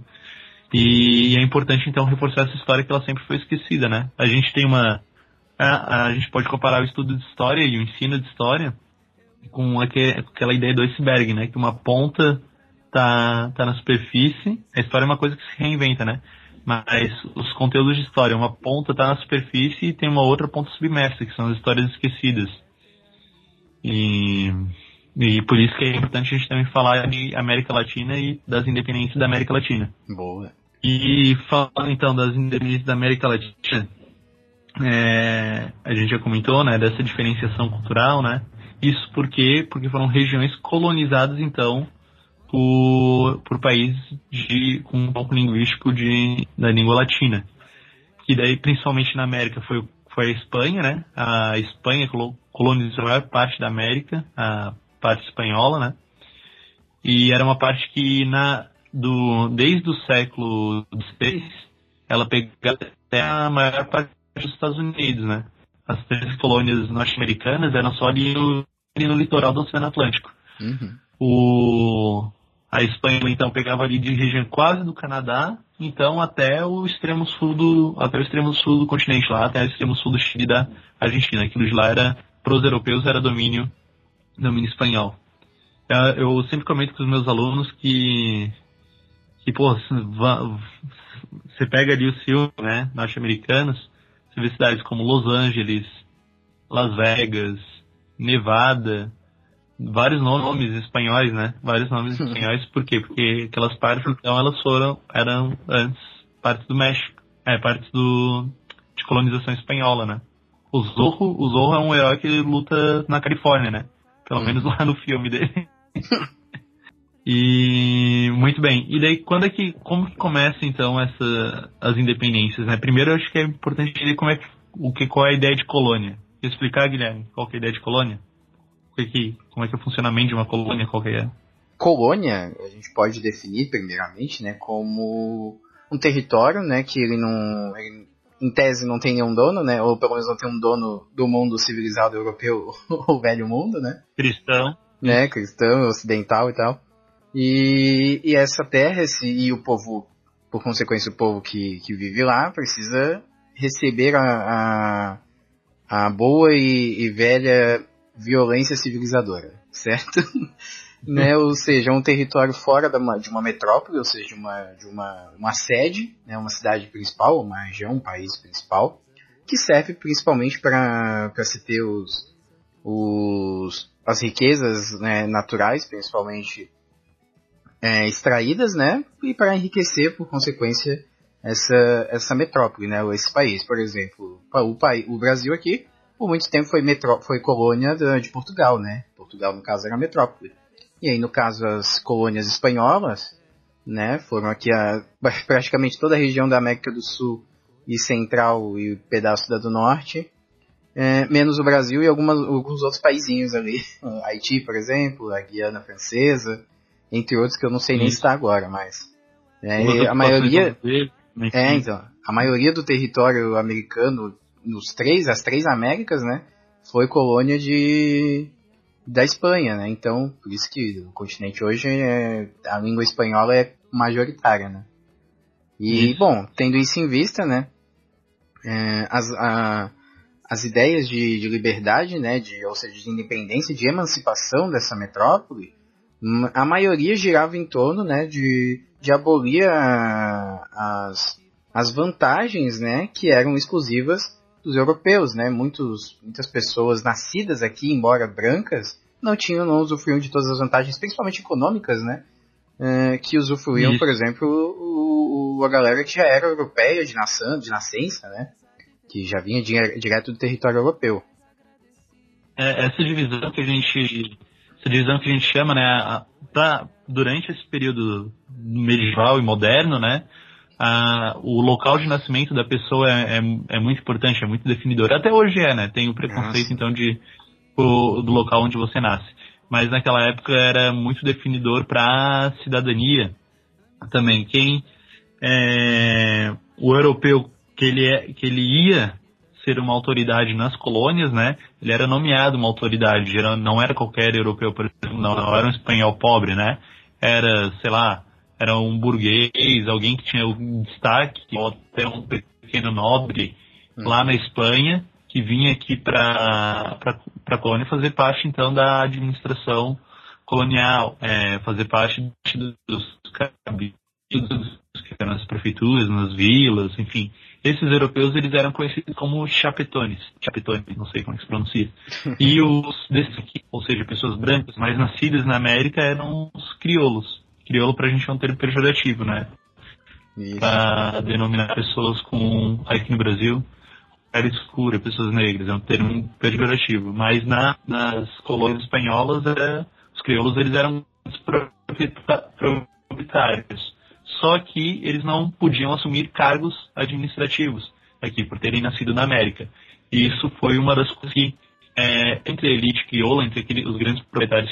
E, e é importante então reforçar essa história que ela sempre foi esquecida, né? A gente tem uma a, a gente pode comparar o estudo de história e o ensino de história com aquela ideia do iceberg, né? Que uma ponta tá, tá na superfície. A história é uma coisa que se reinventa, né? Mas os conteúdos de história, uma ponta tá na superfície e tem uma outra ponta submersa, que são as histórias esquecidas. E, e por isso que é importante a gente também falar de América Latina e das independências da América Latina. Boa. E falando então das independências da América Latina, é, a gente já comentou, né, dessa diferenciação cultural, né? Isso porque porque foram regiões colonizadas então por, por países de, com um pouco linguístico de, da língua latina. Que daí, principalmente na América, foi, foi a Espanha, né? A Espanha colonizou a maior parte da América, a parte espanhola, né? E era uma parte que, na, do, desde o século XVI, ela pegava até a maior parte dos Estados Unidos, né? As três colônias norte-americanas eram só ali no, ali no litoral do Oceano Atlântico. Uhum. O, a Espanha então pegava ali de região quase do Canadá, então até o extremo sul do até o extremo sul do continente lá, até o extremo sul do Chile da Argentina. Aquilo de lá era para os europeus era domínio domínio espanhol. É, eu sempre comento com os meus alunos que que pô, você pega ali o filme, né, norte-americanos, você vê cidades como Los Angeles, Las Vegas, Nevada, vários nomes espanhóis, né? Vários nomes espanhóis, por quê? Porque aquelas partes, então, elas foram, eram antes partes do México, é, partes do, de colonização espanhola, né? O Zorro, o Zorro é um herói que luta na Califórnia, né? Pelo menos lá no filme dele. e muito bem. E daí quando é que como que começa então essa as independências, né? Primeiro eu acho que é importante entender como é que o que qual é a ideia de colônia. Quer explicar, Guilherme, qual é a ideia de colônia? Que, que, como é que é o funcionamento de uma colônia, qual é? Colônia, a gente pode definir primeiramente, né, como um território, né, que ele não, ele, em tese não tem nenhum dono, né, ou pelo menos não tem um dono do mundo civilizado europeu, o velho mundo, né? Cristão. Né, cristão, ocidental e tal. E, e essa terra esse, e o povo, por consequência o povo que, que vive lá, precisa receber a, a, a boa e, e velha violência civilizadora, certo? né? Ou seja, um território fora uma, de uma metrópole, ou seja, de uma, de uma, uma sede, né? uma cidade principal, uma região, um país principal, que serve principalmente para se ter os, os, as riquezas né, naturais, principalmente é, extraídas, né? E para enriquecer, por consequência, essa, essa metrópole, né? Esse país, por exemplo, o, o Brasil aqui por muito tempo foi, metró foi colônia de Portugal, né? Portugal, no caso, era metrópole. E aí, no caso, as colônias espanholas, né, foram aqui a, praticamente toda a região da América do Sul e Central e pedaço da do Norte, é, menos o Brasil e algumas, alguns outros paizinhos ali. Haiti, por exemplo, a Guiana Francesa, entre outros que eu não sei nem citar agora, mas... É, a maioria... É, então, a maioria do território americano nos três, as três Américas, né, foi colônia de da Espanha, né? Então, por isso que o continente hoje é, a língua espanhola é majoritária, né? E, isso. bom, tendo isso em vista, né, é, as, a, as ideias de, de, liberdade, né, de, ou seja, de independência, de emancipação dessa metrópole, a maioria girava em torno, né, de, de abolir a, as, as vantagens, né, que eram exclusivas dos europeus, né? Muitos, muitas pessoas nascidas aqui, embora brancas, não tinham, não usufruíam de todas as vantagens, principalmente econômicas, né? É, que usufruíam, Isso. por exemplo, o, o, a galera que já era europeia de, nação, de nascença, né? Que já vinha di direto do território europeu. É, essa divisão que a gente, essa divisão que a gente chama, né? Pra, durante esse período medieval e moderno, né? a, o local de nascimento da pessoa é, é, é, muito importante, é muito definidor. Até hoje é, né? Tem o preconceito, Nossa. então, de, o, do local onde você nasce. Mas naquela época era muito definidor para a cidadania. também quem é, o europeu que ele é, que ele ia ser uma autoridade nas colônias, né? Ele era nomeado uma autoridade, não era qualquer europeu, por exemplo, não, não era um espanhol pobre, né? Era, sei lá, era um burguês, alguém que tinha um destaque, ou até um pequeno nobre uhum. lá na Espanha, que vinha aqui para a colônia fazer parte então da administração colonial, é, fazer parte dos cabidos nas prefeituras, nas vilas, enfim. Esses europeus eles eram conhecidos como chapetones, chapetones, não sei como é se pronuncia. E os desses aqui, ou seja, pessoas brancas, mas nascidas na América, eram os crioulos. Crioulo pra gente é um termo pejorativo, né? Para denominar pessoas com, aqui no Brasil, pele escura, pessoas negras, é um termo pejorativo. Mas na, nas colônias espanholas, era, os crioulos eles eram proprietários. Só que eles não podiam assumir cargos administrativos aqui, por terem nascido na América. E isso foi uma das coisas que, é, entre a elite crioula, entre aquele, os grandes proprietários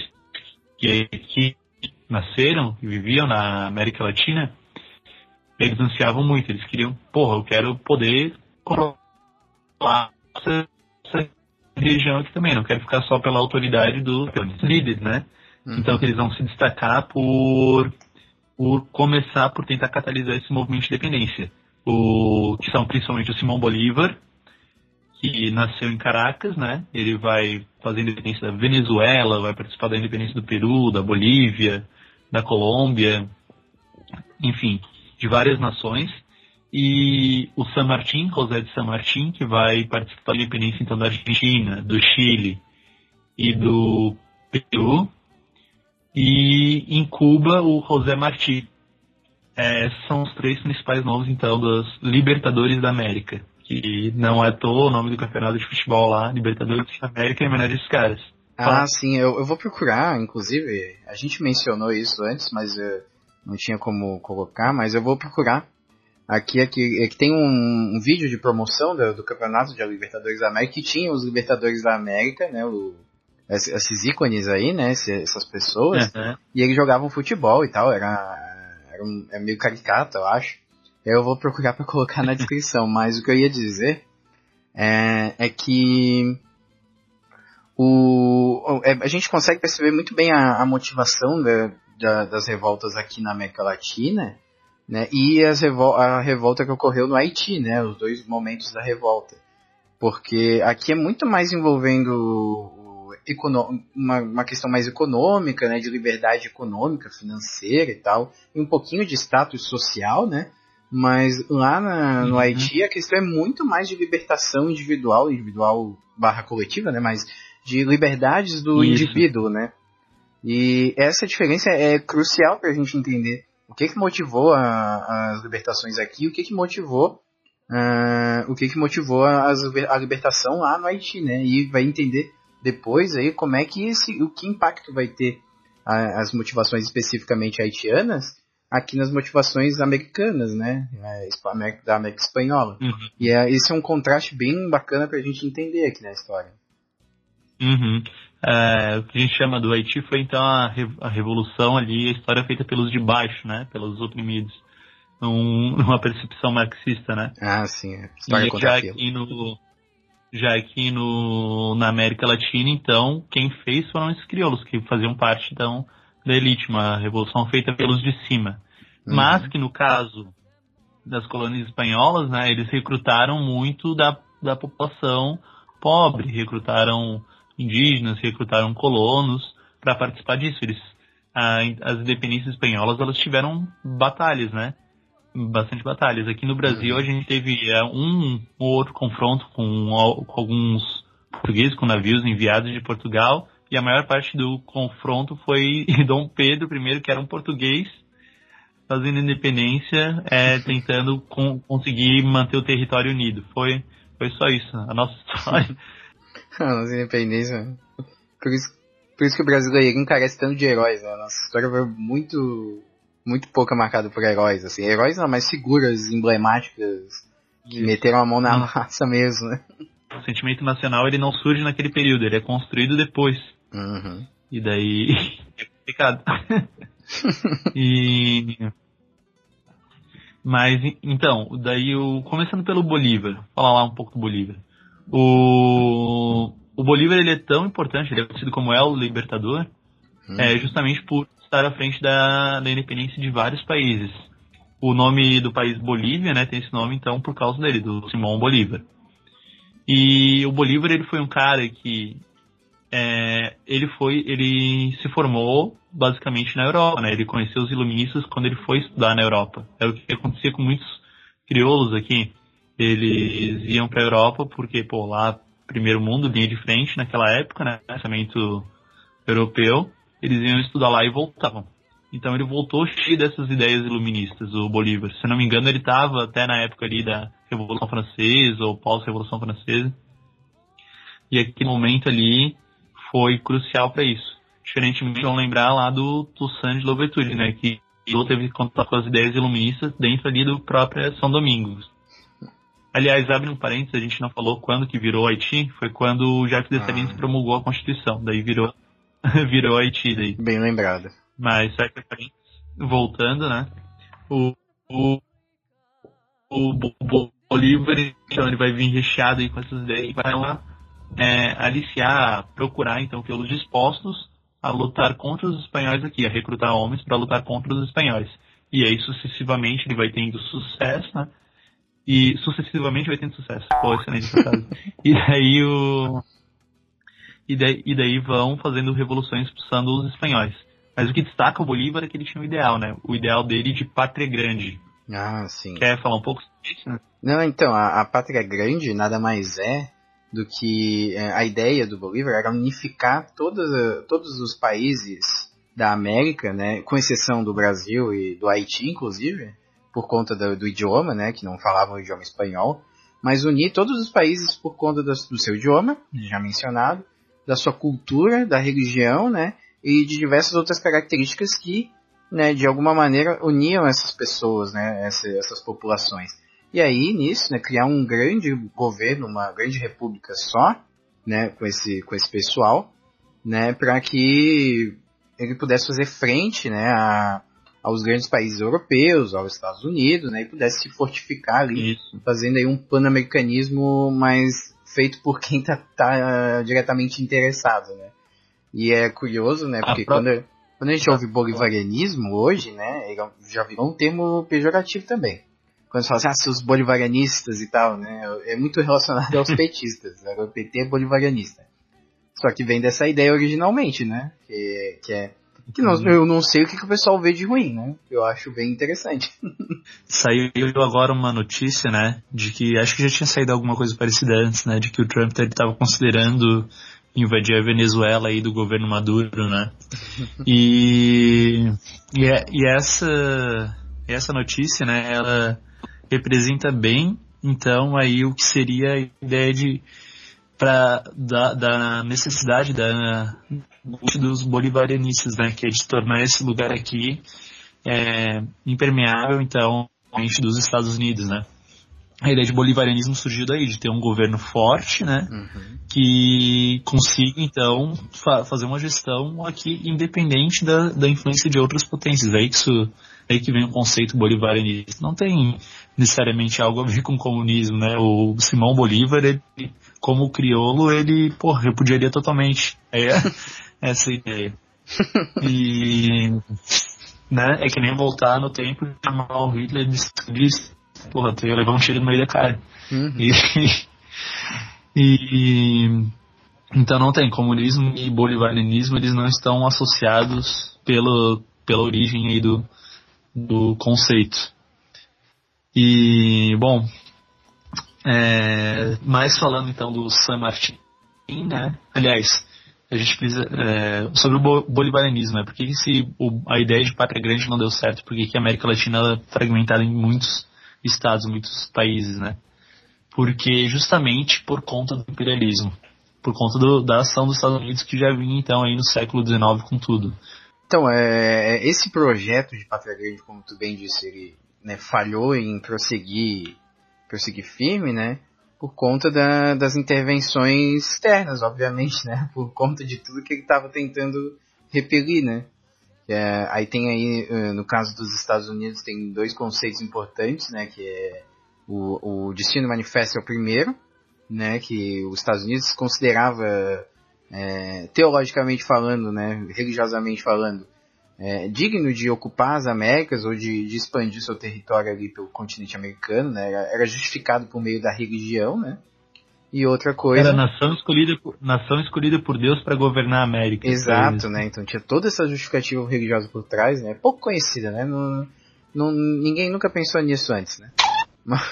que, que nasceram e viviam na América Latina, eles ansiavam muito, eles queriam, porra, eu quero poder controlar essa, essa região aqui também, não quero ficar só pela autoridade dos líderes, né? Uhum. Então eles vão se destacar por, por começar por tentar catalisar esse movimento de independência. O, que são principalmente o Simão Bolívar, que nasceu em Caracas, né? Ele vai fazer a independência da Venezuela, vai participar da independência do Peru, da Bolívia, da Colômbia, enfim, de várias nações. E o San Martín, José de San Martín, que vai participar da independência então da Argentina, do Chile e do Peru. E em Cuba, o José Martí. É, são os três principais nomes, então, dos Libertadores da América. Que não é à toa o nome do campeonato de futebol lá, Libertadores da América, é menor desses caras. Ah, sim, eu, eu vou procurar, inclusive, a gente mencionou isso antes, mas não tinha como colocar, mas eu vou procurar. Aqui, aqui, aqui tem um, um vídeo de promoção do, do, campeonato de Libertadores da América que tinha os Libertadores da América, né, o, esses ícones aí, né, essas pessoas, uhum. e eles jogavam futebol e tal, era, era, um, é meio caricato, eu acho. Eu vou procurar para colocar na descrição, mas o que eu ia dizer é, é que o, é, a gente consegue perceber muito bem a, a motivação da, da, das revoltas aqui na América Latina, né, e revol a revolta que ocorreu no Haiti, né, os dois momentos da revolta. Porque aqui é muito mais envolvendo uma, uma, questão mais econômica, né, de liberdade econômica, financeira e tal, e um pouquinho de status social, né, mas lá na, no uhum. Haiti a questão é muito mais de libertação individual, individual barra coletiva, né, mas de liberdades do Isso. indivíduo, né? E essa diferença é crucial para a gente entender o que, que motivou a, as libertações aqui, o que, que motivou uh, o que, que motivou as, a libertação lá no Haiti, né? E vai entender depois aí como é que esse, o que impacto vai ter a, as motivações especificamente haitianas aqui nas motivações americanas, né? Da América Espanhola. Uhum. E é, esse é um contraste bem bacana para a gente entender aqui na história. Uhum. É, o que a gente chama do Haiti foi então a, a revolução ali, a história feita pelos de baixo, né? Pelos oprimidos. Um, uma percepção marxista, né? Ah, sim. É. História e já aqui no já aqui no na América Latina, então, quem fez foram esses crioulos que faziam parte então da elite, uma revolução feita pelos de cima. Uhum. Mas que no caso das colônias espanholas, né, eles recrutaram muito da, da população pobre, recrutaram indígenas, recrutaram colonos para participar disso. Eles, a, as independências espanholas elas tiveram batalhas, né? Bastante batalhas. Aqui no Brasil a gente teve é, um ou outro confronto com, com alguns portugueses, com navios enviados de Portugal, e a maior parte do confronto foi Dom Pedro I, que era um português, fazendo independência, é, tentando com, conseguir manter o território unido. Foi, foi só isso. A nossa história a nossa independência. Por isso, por isso que o brasileiro encarece tanto de heróis, né? Nossa história foi muito, muito pouca marcada por heróis, assim. Heróis não, mas figuras emblemáticas que meteram a mão na raça mesmo, né? O sentimento nacional, ele não surge naquele período, ele é construído depois. Uhum. E daí é complicado. e Mas, então, daí o, começando pelo Bolívar, falar lá um pouco do Bolívar. O, o Bolívar ele é tão importante, ele é conhecido como El Libertador, hum. é, justamente por estar à frente da, da independência de vários países. O nome do país Bolívia, né, tem esse nome então por causa dele, do Simão Bolívar. E o Bolívar ele foi um cara que é, ele foi, ele se formou basicamente na Europa, né? Ele conheceu os iluministas quando ele foi estudar na Europa. É o que acontecia com muitos crioulos aqui. Eles iam para a Europa porque, pô, lá primeiro mundo, linha de frente naquela época, né? Pensamento europeu. Eles iam estudar lá e voltavam. Então ele voltou cheio dessas ideias iluministas, o Bolívar. Se não me engano, ele estava até na época ali da Revolução Francesa ou pós-Revolução Francesa. E aquele momento ali foi crucial para isso. Diferentemente, vamos lembrar lá do Toussaint de Louverture, né, que teve contato com as ideias iluministas dentro ali do próprio São Domingos. Aliás, abre um parênteses, a gente não falou quando que virou Haiti, foi quando o Jacques Dessalines ah. promulgou a Constituição, daí virou, virou Haiti daí. Bem lembrado. Mas, voltando, né, o, o, o Bolívar, então, ele vai vir recheado aí com essas ideias e vai lá é, aliciar, procurar então pelos dispostos a lutar contra os espanhóis aqui, a recrutar homens para lutar contra os espanhóis. E aí sucessivamente ele vai tendo sucesso, né? E sucessivamente vai tendo sucesso. Pô, excelente frase. e daí o. E daí, e daí vão fazendo revoluções expulsando os espanhóis. Mas o que destaca o Bolívar é que ele tinha um ideal, né? O ideal dele de pátria grande. Ah, sim. Quer falar um pouco sobre isso, né? Não, então, a, a pátria grande nada mais é do que é, a ideia do Bolívar era unificar todos, todos os países da América, né, com exceção do Brasil e do Haiti, inclusive, por conta do, do idioma, né, que não falavam o idioma espanhol, mas unir todos os países por conta do, do seu idioma, já mencionado, da sua cultura, da religião, né, e de diversas outras características que, né, de alguma maneira uniam essas pessoas, né, essas, essas populações. E aí, nisso, né, criar um grande governo, uma grande república só, né, com esse, com esse pessoal, né, para que ele pudesse fazer frente, né, a, aos grandes países europeus, aos Estados Unidos, né, e pudesse se fortificar ali, Isso. fazendo aí um pan-americanismo mais feito por quem tá, tá uh, diretamente interessado, né. E é curioso, né, porque quando, quando a gente ouve bolivarianismo hoje, né, ele já virou um termo pejorativo também quando você fala assim, ah, seus bolivarianistas e tal, né? É muito relacionado aos petistas. Né? O PT é bolivarianista. Só que vem dessa ideia originalmente, né? Que, que é. Que não, eu não sei o que, que, o pessoal vê de ruim, né? Eu acho bem interessante. Saiu agora uma notícia, né? De que acho que já tinha saído alguma coisa parecida antes, né? De que o Trump estava considerando invadir a Venezuela aí do governo Maduro, né? E, e, é, e essa, essa notícia, né? Ela representa bem, então, aí o que seria a ideia de pra, da, da necessidade da, dos bolivarianistas, né, que é de tornar esse lugar aqui é, impermeável, então, dos Estados Unidos, né. A ideia de bolivarianismo surgiu daí, de ter um governo forte, né, uhum. que consiga, então, fa fazer uma gestão aqui independente da, da influência de outras potências. Aí que, isso, aí que vem o conceito bolivarianista. Não tem necessariamente algo a ver com o comunismo, né? O Simão Bolívar, ele, como crioulo, ele, pô, repudiaria totalmente é, essa ideia. E, né, é que nem voltar no tempo e chamar o Hitler de diz, porra, tu ia levar um tiro no meio da cara. Uhum. E, e, então não tem, comunismo e bolivarianismo, eles não estão associados pelo, pela origem aí do, do conceito. E, bom, é, mais falando então do San Martín, né? Aliás, a gente precisa. É, sobre o bolivarianismo, né? Por que, se o, a ideia de pátria grande não deu certo? Por que, que a América Latina é fragmentada em muitos estados, muitos países, né? Porque justamente por conta do imperialismo. Por conta do, da ação dos Estados Unidos que já vinha então aí no século XIX com tudo. Então, é, esse projeto de pátria grande, como tu bem disse, ele né, falhou em prosseguir, prosseguir firme, né? Por conta da, das intervenções externas, obviamente, né? Por conta de tudo que ele estava tentando repelir, né? É, aí tem aí, eh, no caso dos Estados Unidos, tem dois conceitos importantes, né, que é o, o Destino Manifesto é o primeiro, né, que os Estados Unidos considerava, é, teologicamente falando, né, religiosamente falando, é, digno de ocupar as Américas ou de, de, expandir seu território ali pelo continente americano, né, era, era justificado por meio da religião, né, e outra coisa. Era nação escolhida por, nação escolhida por Deus para governar a América. Exato, né? Então tinha toda essa justificativa religiosa por trás, né? Pouco conhecida, né? Não, não, ninguém nunca pensou nisso antes, né? Mas,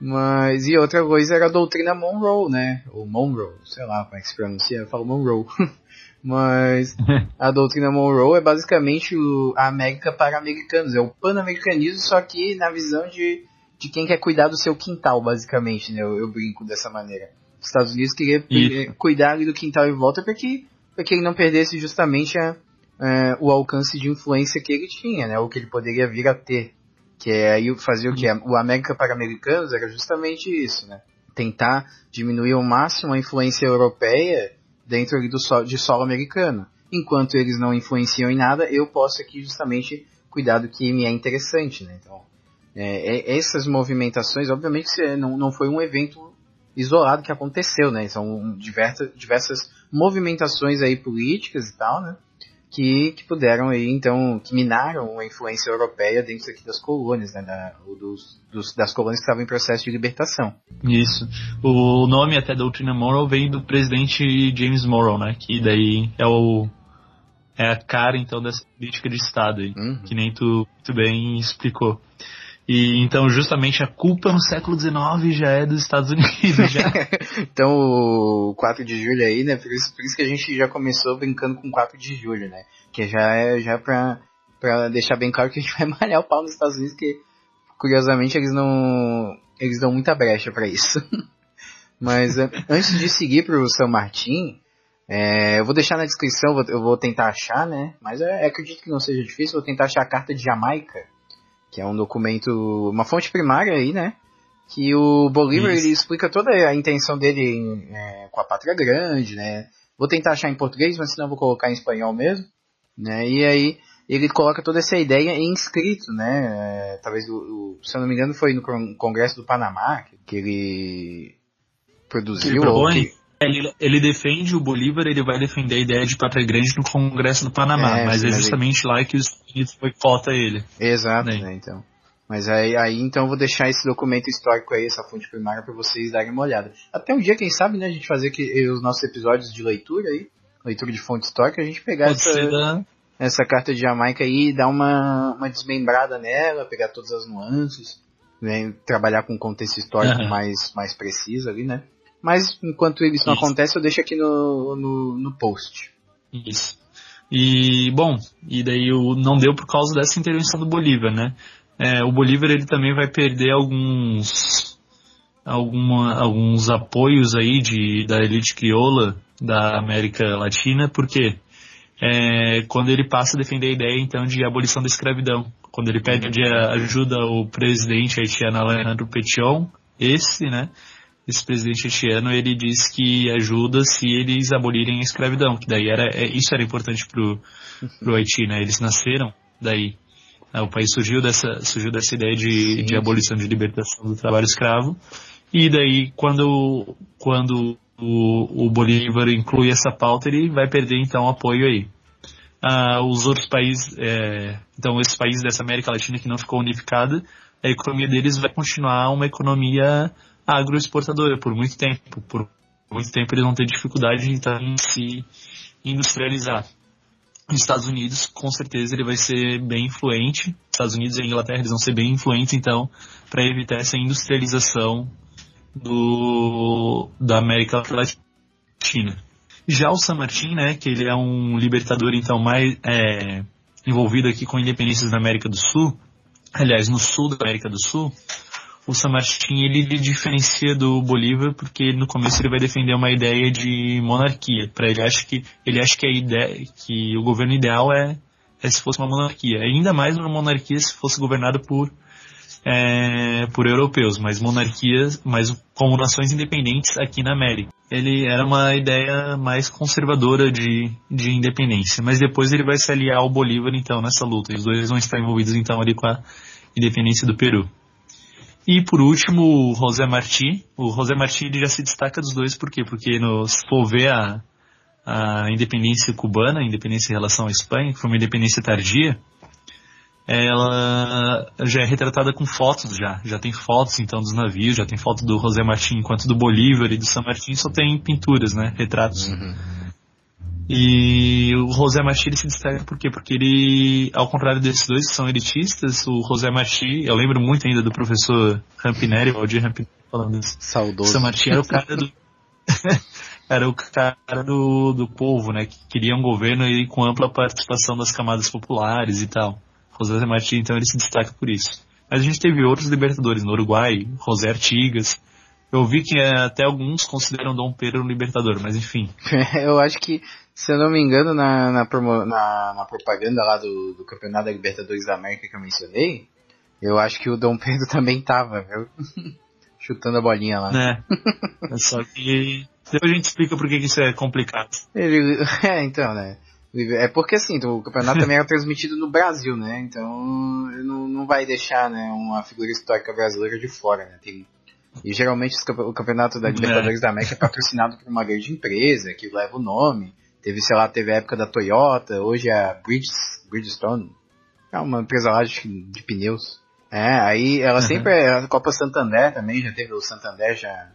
mas, e outra coisa era a doutrina Monroe, né? Ou Monroe, sei lá como é que se pronuncia, eu falo Monroe. mas a doutrina Monroe é basicamente o, a América para americanos, é o pan-americanismo, só que na visão de de quem quer cuidar do seu quintal, basicamente, né? Eu, eu brinco dessa maneira. Os Estados Unidos queria Isso. cuidar ali do quintal em volta para que, que ele não perdesse justamente a, é, o alcance de influência que ele tinha, né? O que ele poderia vir a ter. Que é aí fazer o que? O América para Americanos era justamente isso, né? Tentar diminuir ao máximo a influência europeia dentro do de solo americano. Enquanto eles não influenciam em nada, eu posso aqui justamente cuidar do que me é interessante, né? Então, é, é, essas movimentações, obviamente, não, não foi um evento isolado que aconteceu, né? São diversas, diversas movimentações aí políticas e tal, né? Que, que puderam aí, então, que minaram a influência europeia dentro aqui das colônias, né? Da, dos, dos, das colônias que estavam em processo de libertação. Isso. O nome até doutrina Monroe vem do presidente James Monroe, né? Que daí é o é a cara, então, dessa política de Estado aí, uhum. que nem tu, tu bem explicou. E então justamente a culpa no século XIX já é dos Estados Unidos. Já. então o 4 de julho aí, né? Por isso, por isso que a gente já começou brincando com 4 de julho, né? Que já é já pra, pra deixar bem claro que a gente vai malhar o pau nos Estados Unidos, que curiosamente eles não. Eles dão muita brecha para isso. Mas é, antes de seguir pro São Martin, é, eu vou deixar na descrição, eu vou tentar achar, né? Mas é, acredito que não seja difícil, vou tentar achar a carta de Jamaica que é um documento, uma fonte primária aí, né? Que o Bolívar ele explica toda a intenção dele é, com a pátria grande, né? Vou tentar achar em português, mas senão vou colocar em espanhol mesmo, né? E aí ele coloca toda essa ideia em escrito, né? É, talvez, o, o, se eu não me engano, foi no Congresso do Panamá que ele produziu. Ele que, ele, ele, defende o Bolívar, ele vai defender a ideia de pátria grande no Congresso do Panamá, é, mas é justamente ele... lá que os Estados Unidos boicota ele. Exato, né? né, então. Mas aí, aí então eu vou deixar esse documento histórico aí, essa fonte primária, para vocês darem uma olhada. Até um dia, quem sabe, né, a gente fazer que, os nossos episódios de leitura aí, leitura de fonte histórica, a gente pegar essa, essa carta de Jamaica aí e dar uma, uma desmembrada nela, pegar todas as nuances, né, trabalhar com contexto histórico uhum. mais, mais preciso ali, né? Mas enquanto isso não isso. acontece, eu deixo aqui no, no, no post. Isso. E, bom, e daí o, não deu por causa dessa intervenção do Bolívar, né? É, o Bolívar ele também vai perder alguns alguma, alguns apoios aí de, da elite crioula da América Latina, porque é, quando ele passa a defender a ideia então de abolição da escravidão, quando ele pede ajuda ao presidente haitiano Alejandro Petion, esse, né, esse presidente haitiano ele diz que ajuda se eles abolirem a escravidão, que daí era é, isso era importante pro pro Haiti, né? Eles nasceram daí. Né? O país surgiu dessa surgiu dessa ideia de, de abolição de libertação do trabalho escravo e daí quando quando o, o Bolívar inclui essa pauta ele vai perder então apoio aí. Ah, os outros países, é, então esses países dessa América Latina que não ficou unificada, a economia deles vai continuar uma economia agroexportadora por muito tempo. Por muito tempo eles vão ter dificuldade em, em se industrializar. Nos Estados Unidos, com certeza, ele vai ser bem influente. Estados Unidos e Inglaterra eles vão ser bem influentes, então, para evitar essa industrialização do, da América Latina. Já o San Martín, né, que ele é um libertador, então, mais é, envolvido aqui com independências da América do Sul, aliás, no sul da América do Sul, o San Martín ele, diferencia do Bolívar porque no começo ele vai defender uma ideia de monarquia. Para ele acha que ele acha que a ideia que o governo ideal é, é se fosse uma monarquia. Ainda mais uma monarquia se fosse governada por é, por europeus, mas monarquias, mas como nações independentes aqui na América. Ele era uma ideia mais conservadora de, de independência, mas depois ele vai se aliar ao Bolívar então nessa luta. Os dois vão estar envolvidos então ali com a independência do Peru. E por último, o José Martí. O José Martí ele já se destaca dos dois, por quê? Porque no, se for ver a, a independência cubana, a independência em relação à Espanha, que foi uma independência tardia, ela já é retratada com fotos já, já tem fotos então dos navios, já tem foto do José Martí, enquanto do Bolívar e do San Martín só tem pinturas, né, retratos. Uhum. E o José Martí ele se destaca por quê? Porque ele, ao contrário desses dois que são elitistas, o José Martí, eu lembro muito ainda do professor Rampinelli, Valdir Rampinelli falando isso. Saudoso. San Martín era o cara do era o cara do, do povo, né, que queria um governo aí com ampla participação das camadas populares e tal. José Martí, então, ele se destaca por isso. Mas a gente teve outros libertadores no Uruguai, José Artigas. Eu vi que é, até alguns consideram Dom Pedro um libertador, mas enfim. eu acho que, se eu não me engano, na, na, promo, na, na propaganda lá do, do Campeonato da Libertadores da América que eu mencionei, eu acho que o Dom Pedro também tava, viu? Chutando a bolinha lá. É. Só que depois a gente explica por que isso é complicado. Ele, é, então, né? É porque assim, o campeonato também era transmitido no Brasil, né? Então não, não vai deixar né, uma figura histórica brasileira de fora, né? Tem, e geralmente o campeonato da Libertadores é. da América é patrocinado por uma grande empresa que leva o nome. Teve, sei lá, teve a época da Toyota, hoje é a Bridges, Bridgestone. É uma empresa lá de, de pneus. É, aí ela uhum. sempre é a Copa Santander também, já teve o Santander já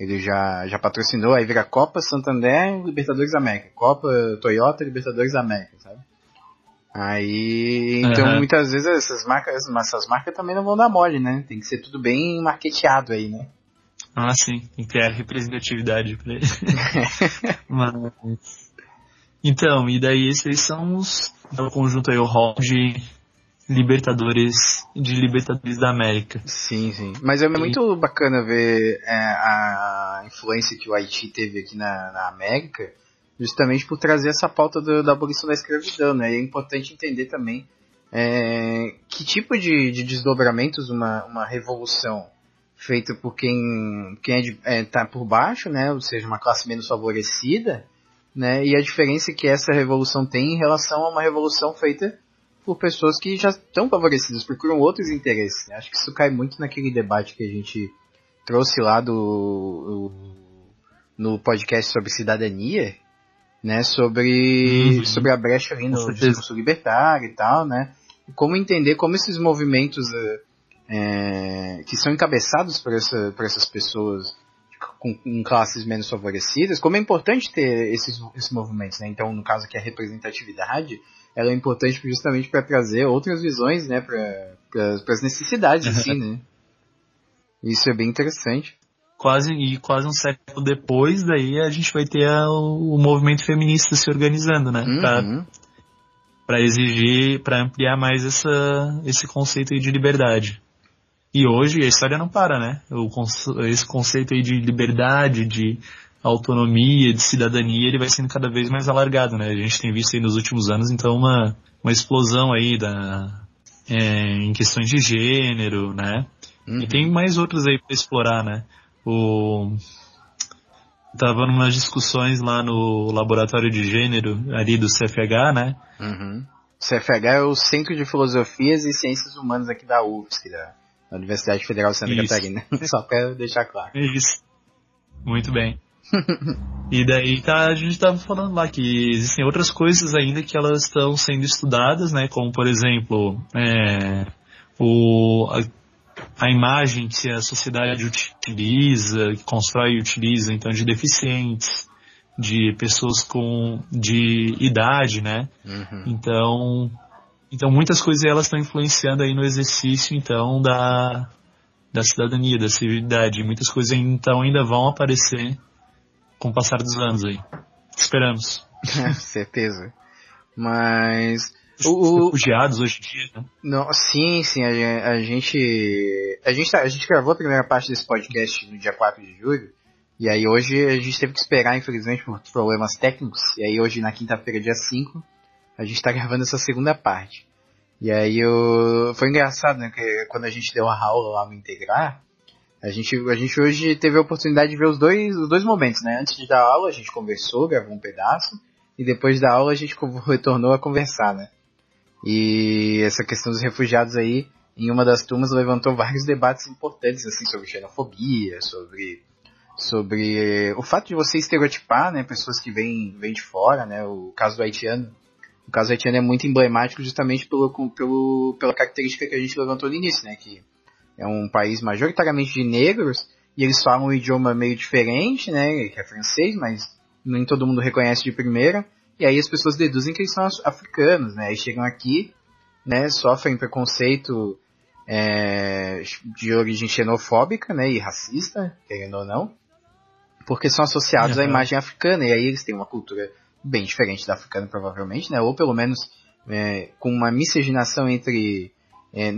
ele já, já patrocinou, aí vira Copa Santander Libertadores América. Copa Toyota Libertadores América, sabe? Aí, então uhum. muitas vezes essas marcas, essas marcas também não vão dar mole, né? Tem que ser tudo bem marketeado aí, né? Ah, sim, tem que ter representatividade pra ele. Mas... Então, e daí esses são os. É o conjunto aí, o hall de Libertadores de Libertadores da América. Sim, sim. Mas é muito bacana ver é, a influência que o Haiti teve aqui na, na América, justamente por trazer essa pauta do, da abolição da escravidão, né? E é importante entender também é, que tipo de, de desdobramentos uma, uma revolução feita por quem, quem é, é, tá por baixo, né? Ou seja, uma classe menos favorecida, né? E a diferença que essa revolução tem em relação a uma revolução feita por pessoas que já estão favorecidas, procuram outros interesses. Né? Acho que isso cai muito naquele debate que a gente trouxe lá do, no podcast sobre cidadania, né, sobre, uhum. sobre a brecha ali no discurso libertário e tal, né, como entender como esses movimentos é, que são encabeçados por, essa, por essas pessoas com, com, classes menos favorecidas, como é importante ter esses, esses movimentos, né, então no caso aqui a representatividade, ela é importante justamente para trazer outras visões, né, para as necessidades, assim, né. Isso é bem interessante. Quase, e quase um século depois, daí a gente vai ter a, o, o, movimento feminista se organizando, né, uhum. para exigir, para ampliar mais essa, esse conceito de liberdade. E hoje a história não para, né? Esse conceito aí de liberdade, de autonomia, de cidadania, ele vai sendo cada vez mais alargado, né? A gente tem visto aí nos últimos anos, então, uma, uma explosão aí da, é, em questões de gênero, né? Uhum. E tem mais outros aí para explorar, né? O, tava numas discussões lá no laboratório de gênero ali do CFH, né? Uhum. CFH é o Centro de Filosofias e Ciências Humanas aqui da UFSC, da Universidade Federal de Santa Isso. Catarina. Só para deixar claro. Isso. Muito bem. e daí tá, a gente estava falando lá que existem outras coisas ainda que elas estão sendo estudadas, né? Como por exemplo, é, o, a, a, imagem que a sociedade utiliza, que constrói e utiliza, então de deficientes, de pessoas com de idade, né? Uhum. Então, então muitas coisas elas estão influenciando aí no exercício então da da cidadania, da civilidade. Muitas coisas então ainda vão aparecer com o passar dos anos aí. Esperamos. Certeza. Mas. O, refugiados hoje em dia, né? Não, sim, sim, a, a, gente. A gente, tá, a gente gravou a primeira parte desse podcast no dia 4 de julho. E aí hoje a gente teve que esperar, infelizmente, por problemas técnicos. E aí hoje na quinta-feira, dia 5, a gente tá gravando essa segunda parte. E aí eu... foi engraçado, né? Que quando a gente deu a aula lá no Integrar, a gente, a gente hoje teve a oportunidade de ver os dois, os dois momentos, né? Antes dar aula, a gente conversou, gravou um pedaço, e depois da aula a gente retornou a conversar, né? E essa questão dos refugiados aí, em uma das turmas, levantou vários debates importantes, assim, sobre xenofobia, sobre, sobre o fato de você estereotipar, né, pessoas que vêm, vêm de fora, né? O caso do haitiano. O caso haitiano é muito emblemático justamente pelo, pelo, pela característica que a gente levantou no início, né? Que é um país majoritariamente de negros e eles falam um idioma meio diferente, né, que é francês, mas nem todo mundo reconhece de primeira. E aí as pessoas deduzem que eles são africanos, né? E chegam aqui, né, sofrem preconceito é, de origem xenofóbica, né, e racista, querendo ou não, porque são associados uhum. à imagem africana. E aí eles têm uma cultura bem diferente da africana, provavelmente, né? Ou pelo menos é, com uma miscigenação entre é,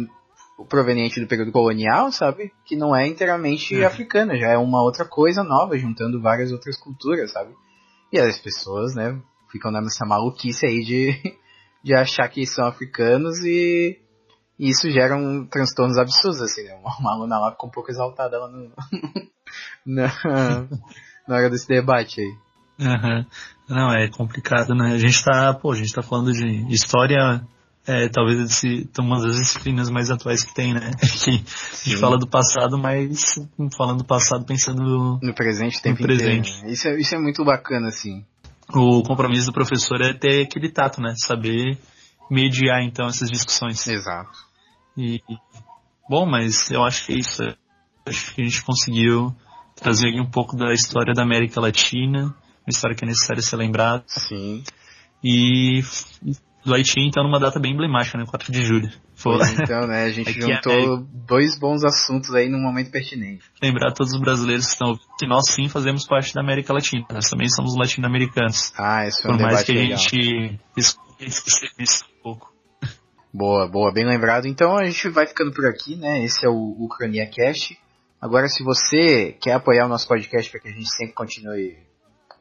proveniente do período colonial, sabe? Que não é inteiramente uhum. africana, já é uma outra coisa nova, juntando várias outras culturas, sabe? E as pessoas, né, ficam nessa maluquice aí de, de achar que são africanos e, e isso gera um transtornos absurdos, assim, né? Uma aluna lá ficou um pouco exaltada lá no, na, na hora desse debate aí. Uhum. Não, é complicado, né? A gente tá, pô, a gente tá falando de história é, talvez esse, uma das disciplinas mais atuais que tem, né? Que a gente fala do passado, mas falando do passado pensando no, presente, no tempo presente. Inteiro. Isso é, isso é muito bacana, assim. O compromisso do professor é ter aquele tato, né? Saber mediar, então, essas discussões. Exato. E, bom, mas eu acho que é isso. Acho que a gente conseguiu trazer aqui um pouco da história da América Latina, uma história que é necessária ser lembrada. Sim. E do Haiti, então, numa data bem emblemática, né? 4 de julho. Foi. Então, né, a gente é juntou é... dois bons assuntos aí num momento pertinente. Lembrar todos os brasileiros que estão que nós sim fazemos parte da América Latina. Nós também somos latino-americanos. Ah, isso é um Por mais que legal. a gente esqueça isso um pouco. Boa, boa, bem lembrado. Então a gente vai ficando por aqui, né? Esse é o Ucrania Cast. Agora, se você quer apoiar o nosso podcast para que a gente sempre continue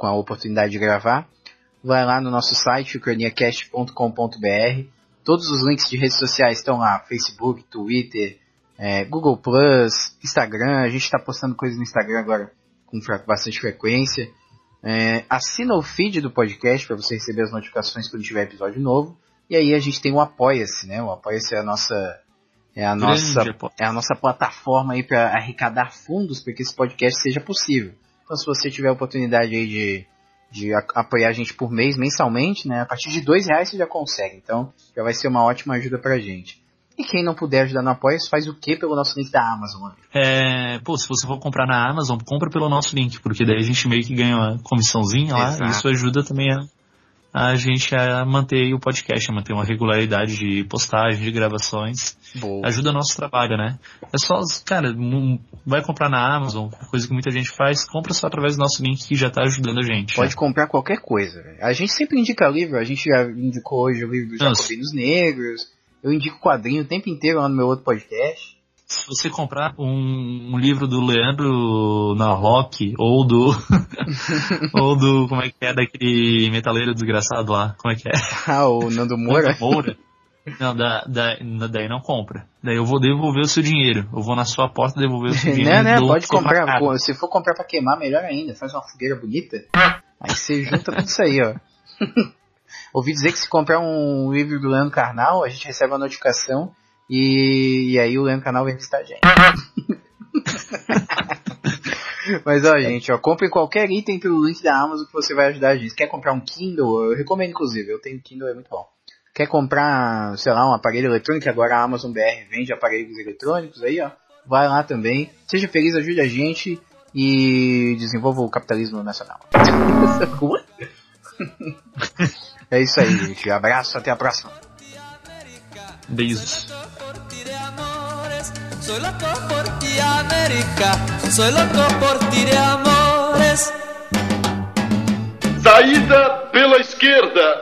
com a oportunidade de gravar, vai lá no nosso site, ucraniacast.com.br. Todos os links de redes sociais estão lá, Facebook, Twitter, é, Google Plus, Instagram. A gente está postando coisas no Instagram agora com bastante frequência. É, assina o feed do podcast para você receber as notificações quando tiver episódio novo. E aí a gente tem o Apoia-se, né? O Apoia-se é a nossa é a nossa é a nossa plataforma aí para arrecadar fundos para que esse podcast seja possível. Então se você tiver a oportunidade aí de de apoiar a gente por mês, mensalmente, né? A partir de dois reais você já consegue. Então, já vai ser uma ótima ajuda pra gente. E quem não puder ajudar no apoio, faz o que pelo nosso link da Amazon? É, pô, se você for comprar na Amazon, compra pelo nosso link, porque daí a gente meio que ganha uma comissãozinha lá, Exato. e isso ajuda também a, a gente a manter o podcast, a manter uma regularidade de postagem, de gravações. Boa. Ajuda o nosso trabalho, né? É só, cara, vai comprar na Amazon, coisa que muita gente faz, compra só através do nosso link que já está ajudando a gente. Pode comprar qualquer coisa. A gente sempre indica livro, a gente já indicou hoje o livro dos Jacobinos Negros, eu indico quadrinho o tempo inteiro lá no meu outro podcast se você comprar um, um, livro do Leandro Narrock ou do ou do como é que é daquele metaleiro desgraçado lá, como é que é? Ah, o Nando Moura. Nando Moura. Não, da, da, daí não compra. Daí eu vou devolver o seu dinheiro. Eu vou na sua porta devolver o seu dinheiro. não, não, pode comprar. Pô, se for comprar pra queimar, melhor ainda. Faz uma fogueira bonita. Aí você junta tudo isso aí, ó. Ouvi dizer que se comprar um livro do Leandro Carnal, a gente recebe uma notificação e, e aí o Leandro Canal vem visitar a gente. Mas ó, gente, ó, compre qualquer item pelo link da Amazon que você vai ajudar a gente. Quer comprar um Kindle? Eu recomendo, inclusive. Eu tenho Kindle, é muito bom. Quer comprar, sei lá, um aparelho eletrônico? Agora a Amazon BR vende aparelhos eletrônicos aí, ó. Vai lá também. Seja feliz, ajude a gente e desenvolva o capitalismo nacional. é isso aí, gente. Abraço, até a próxima. Beijos. Soy loco por ti, América. Soy loco por ti de amores. Saída pela esquerda.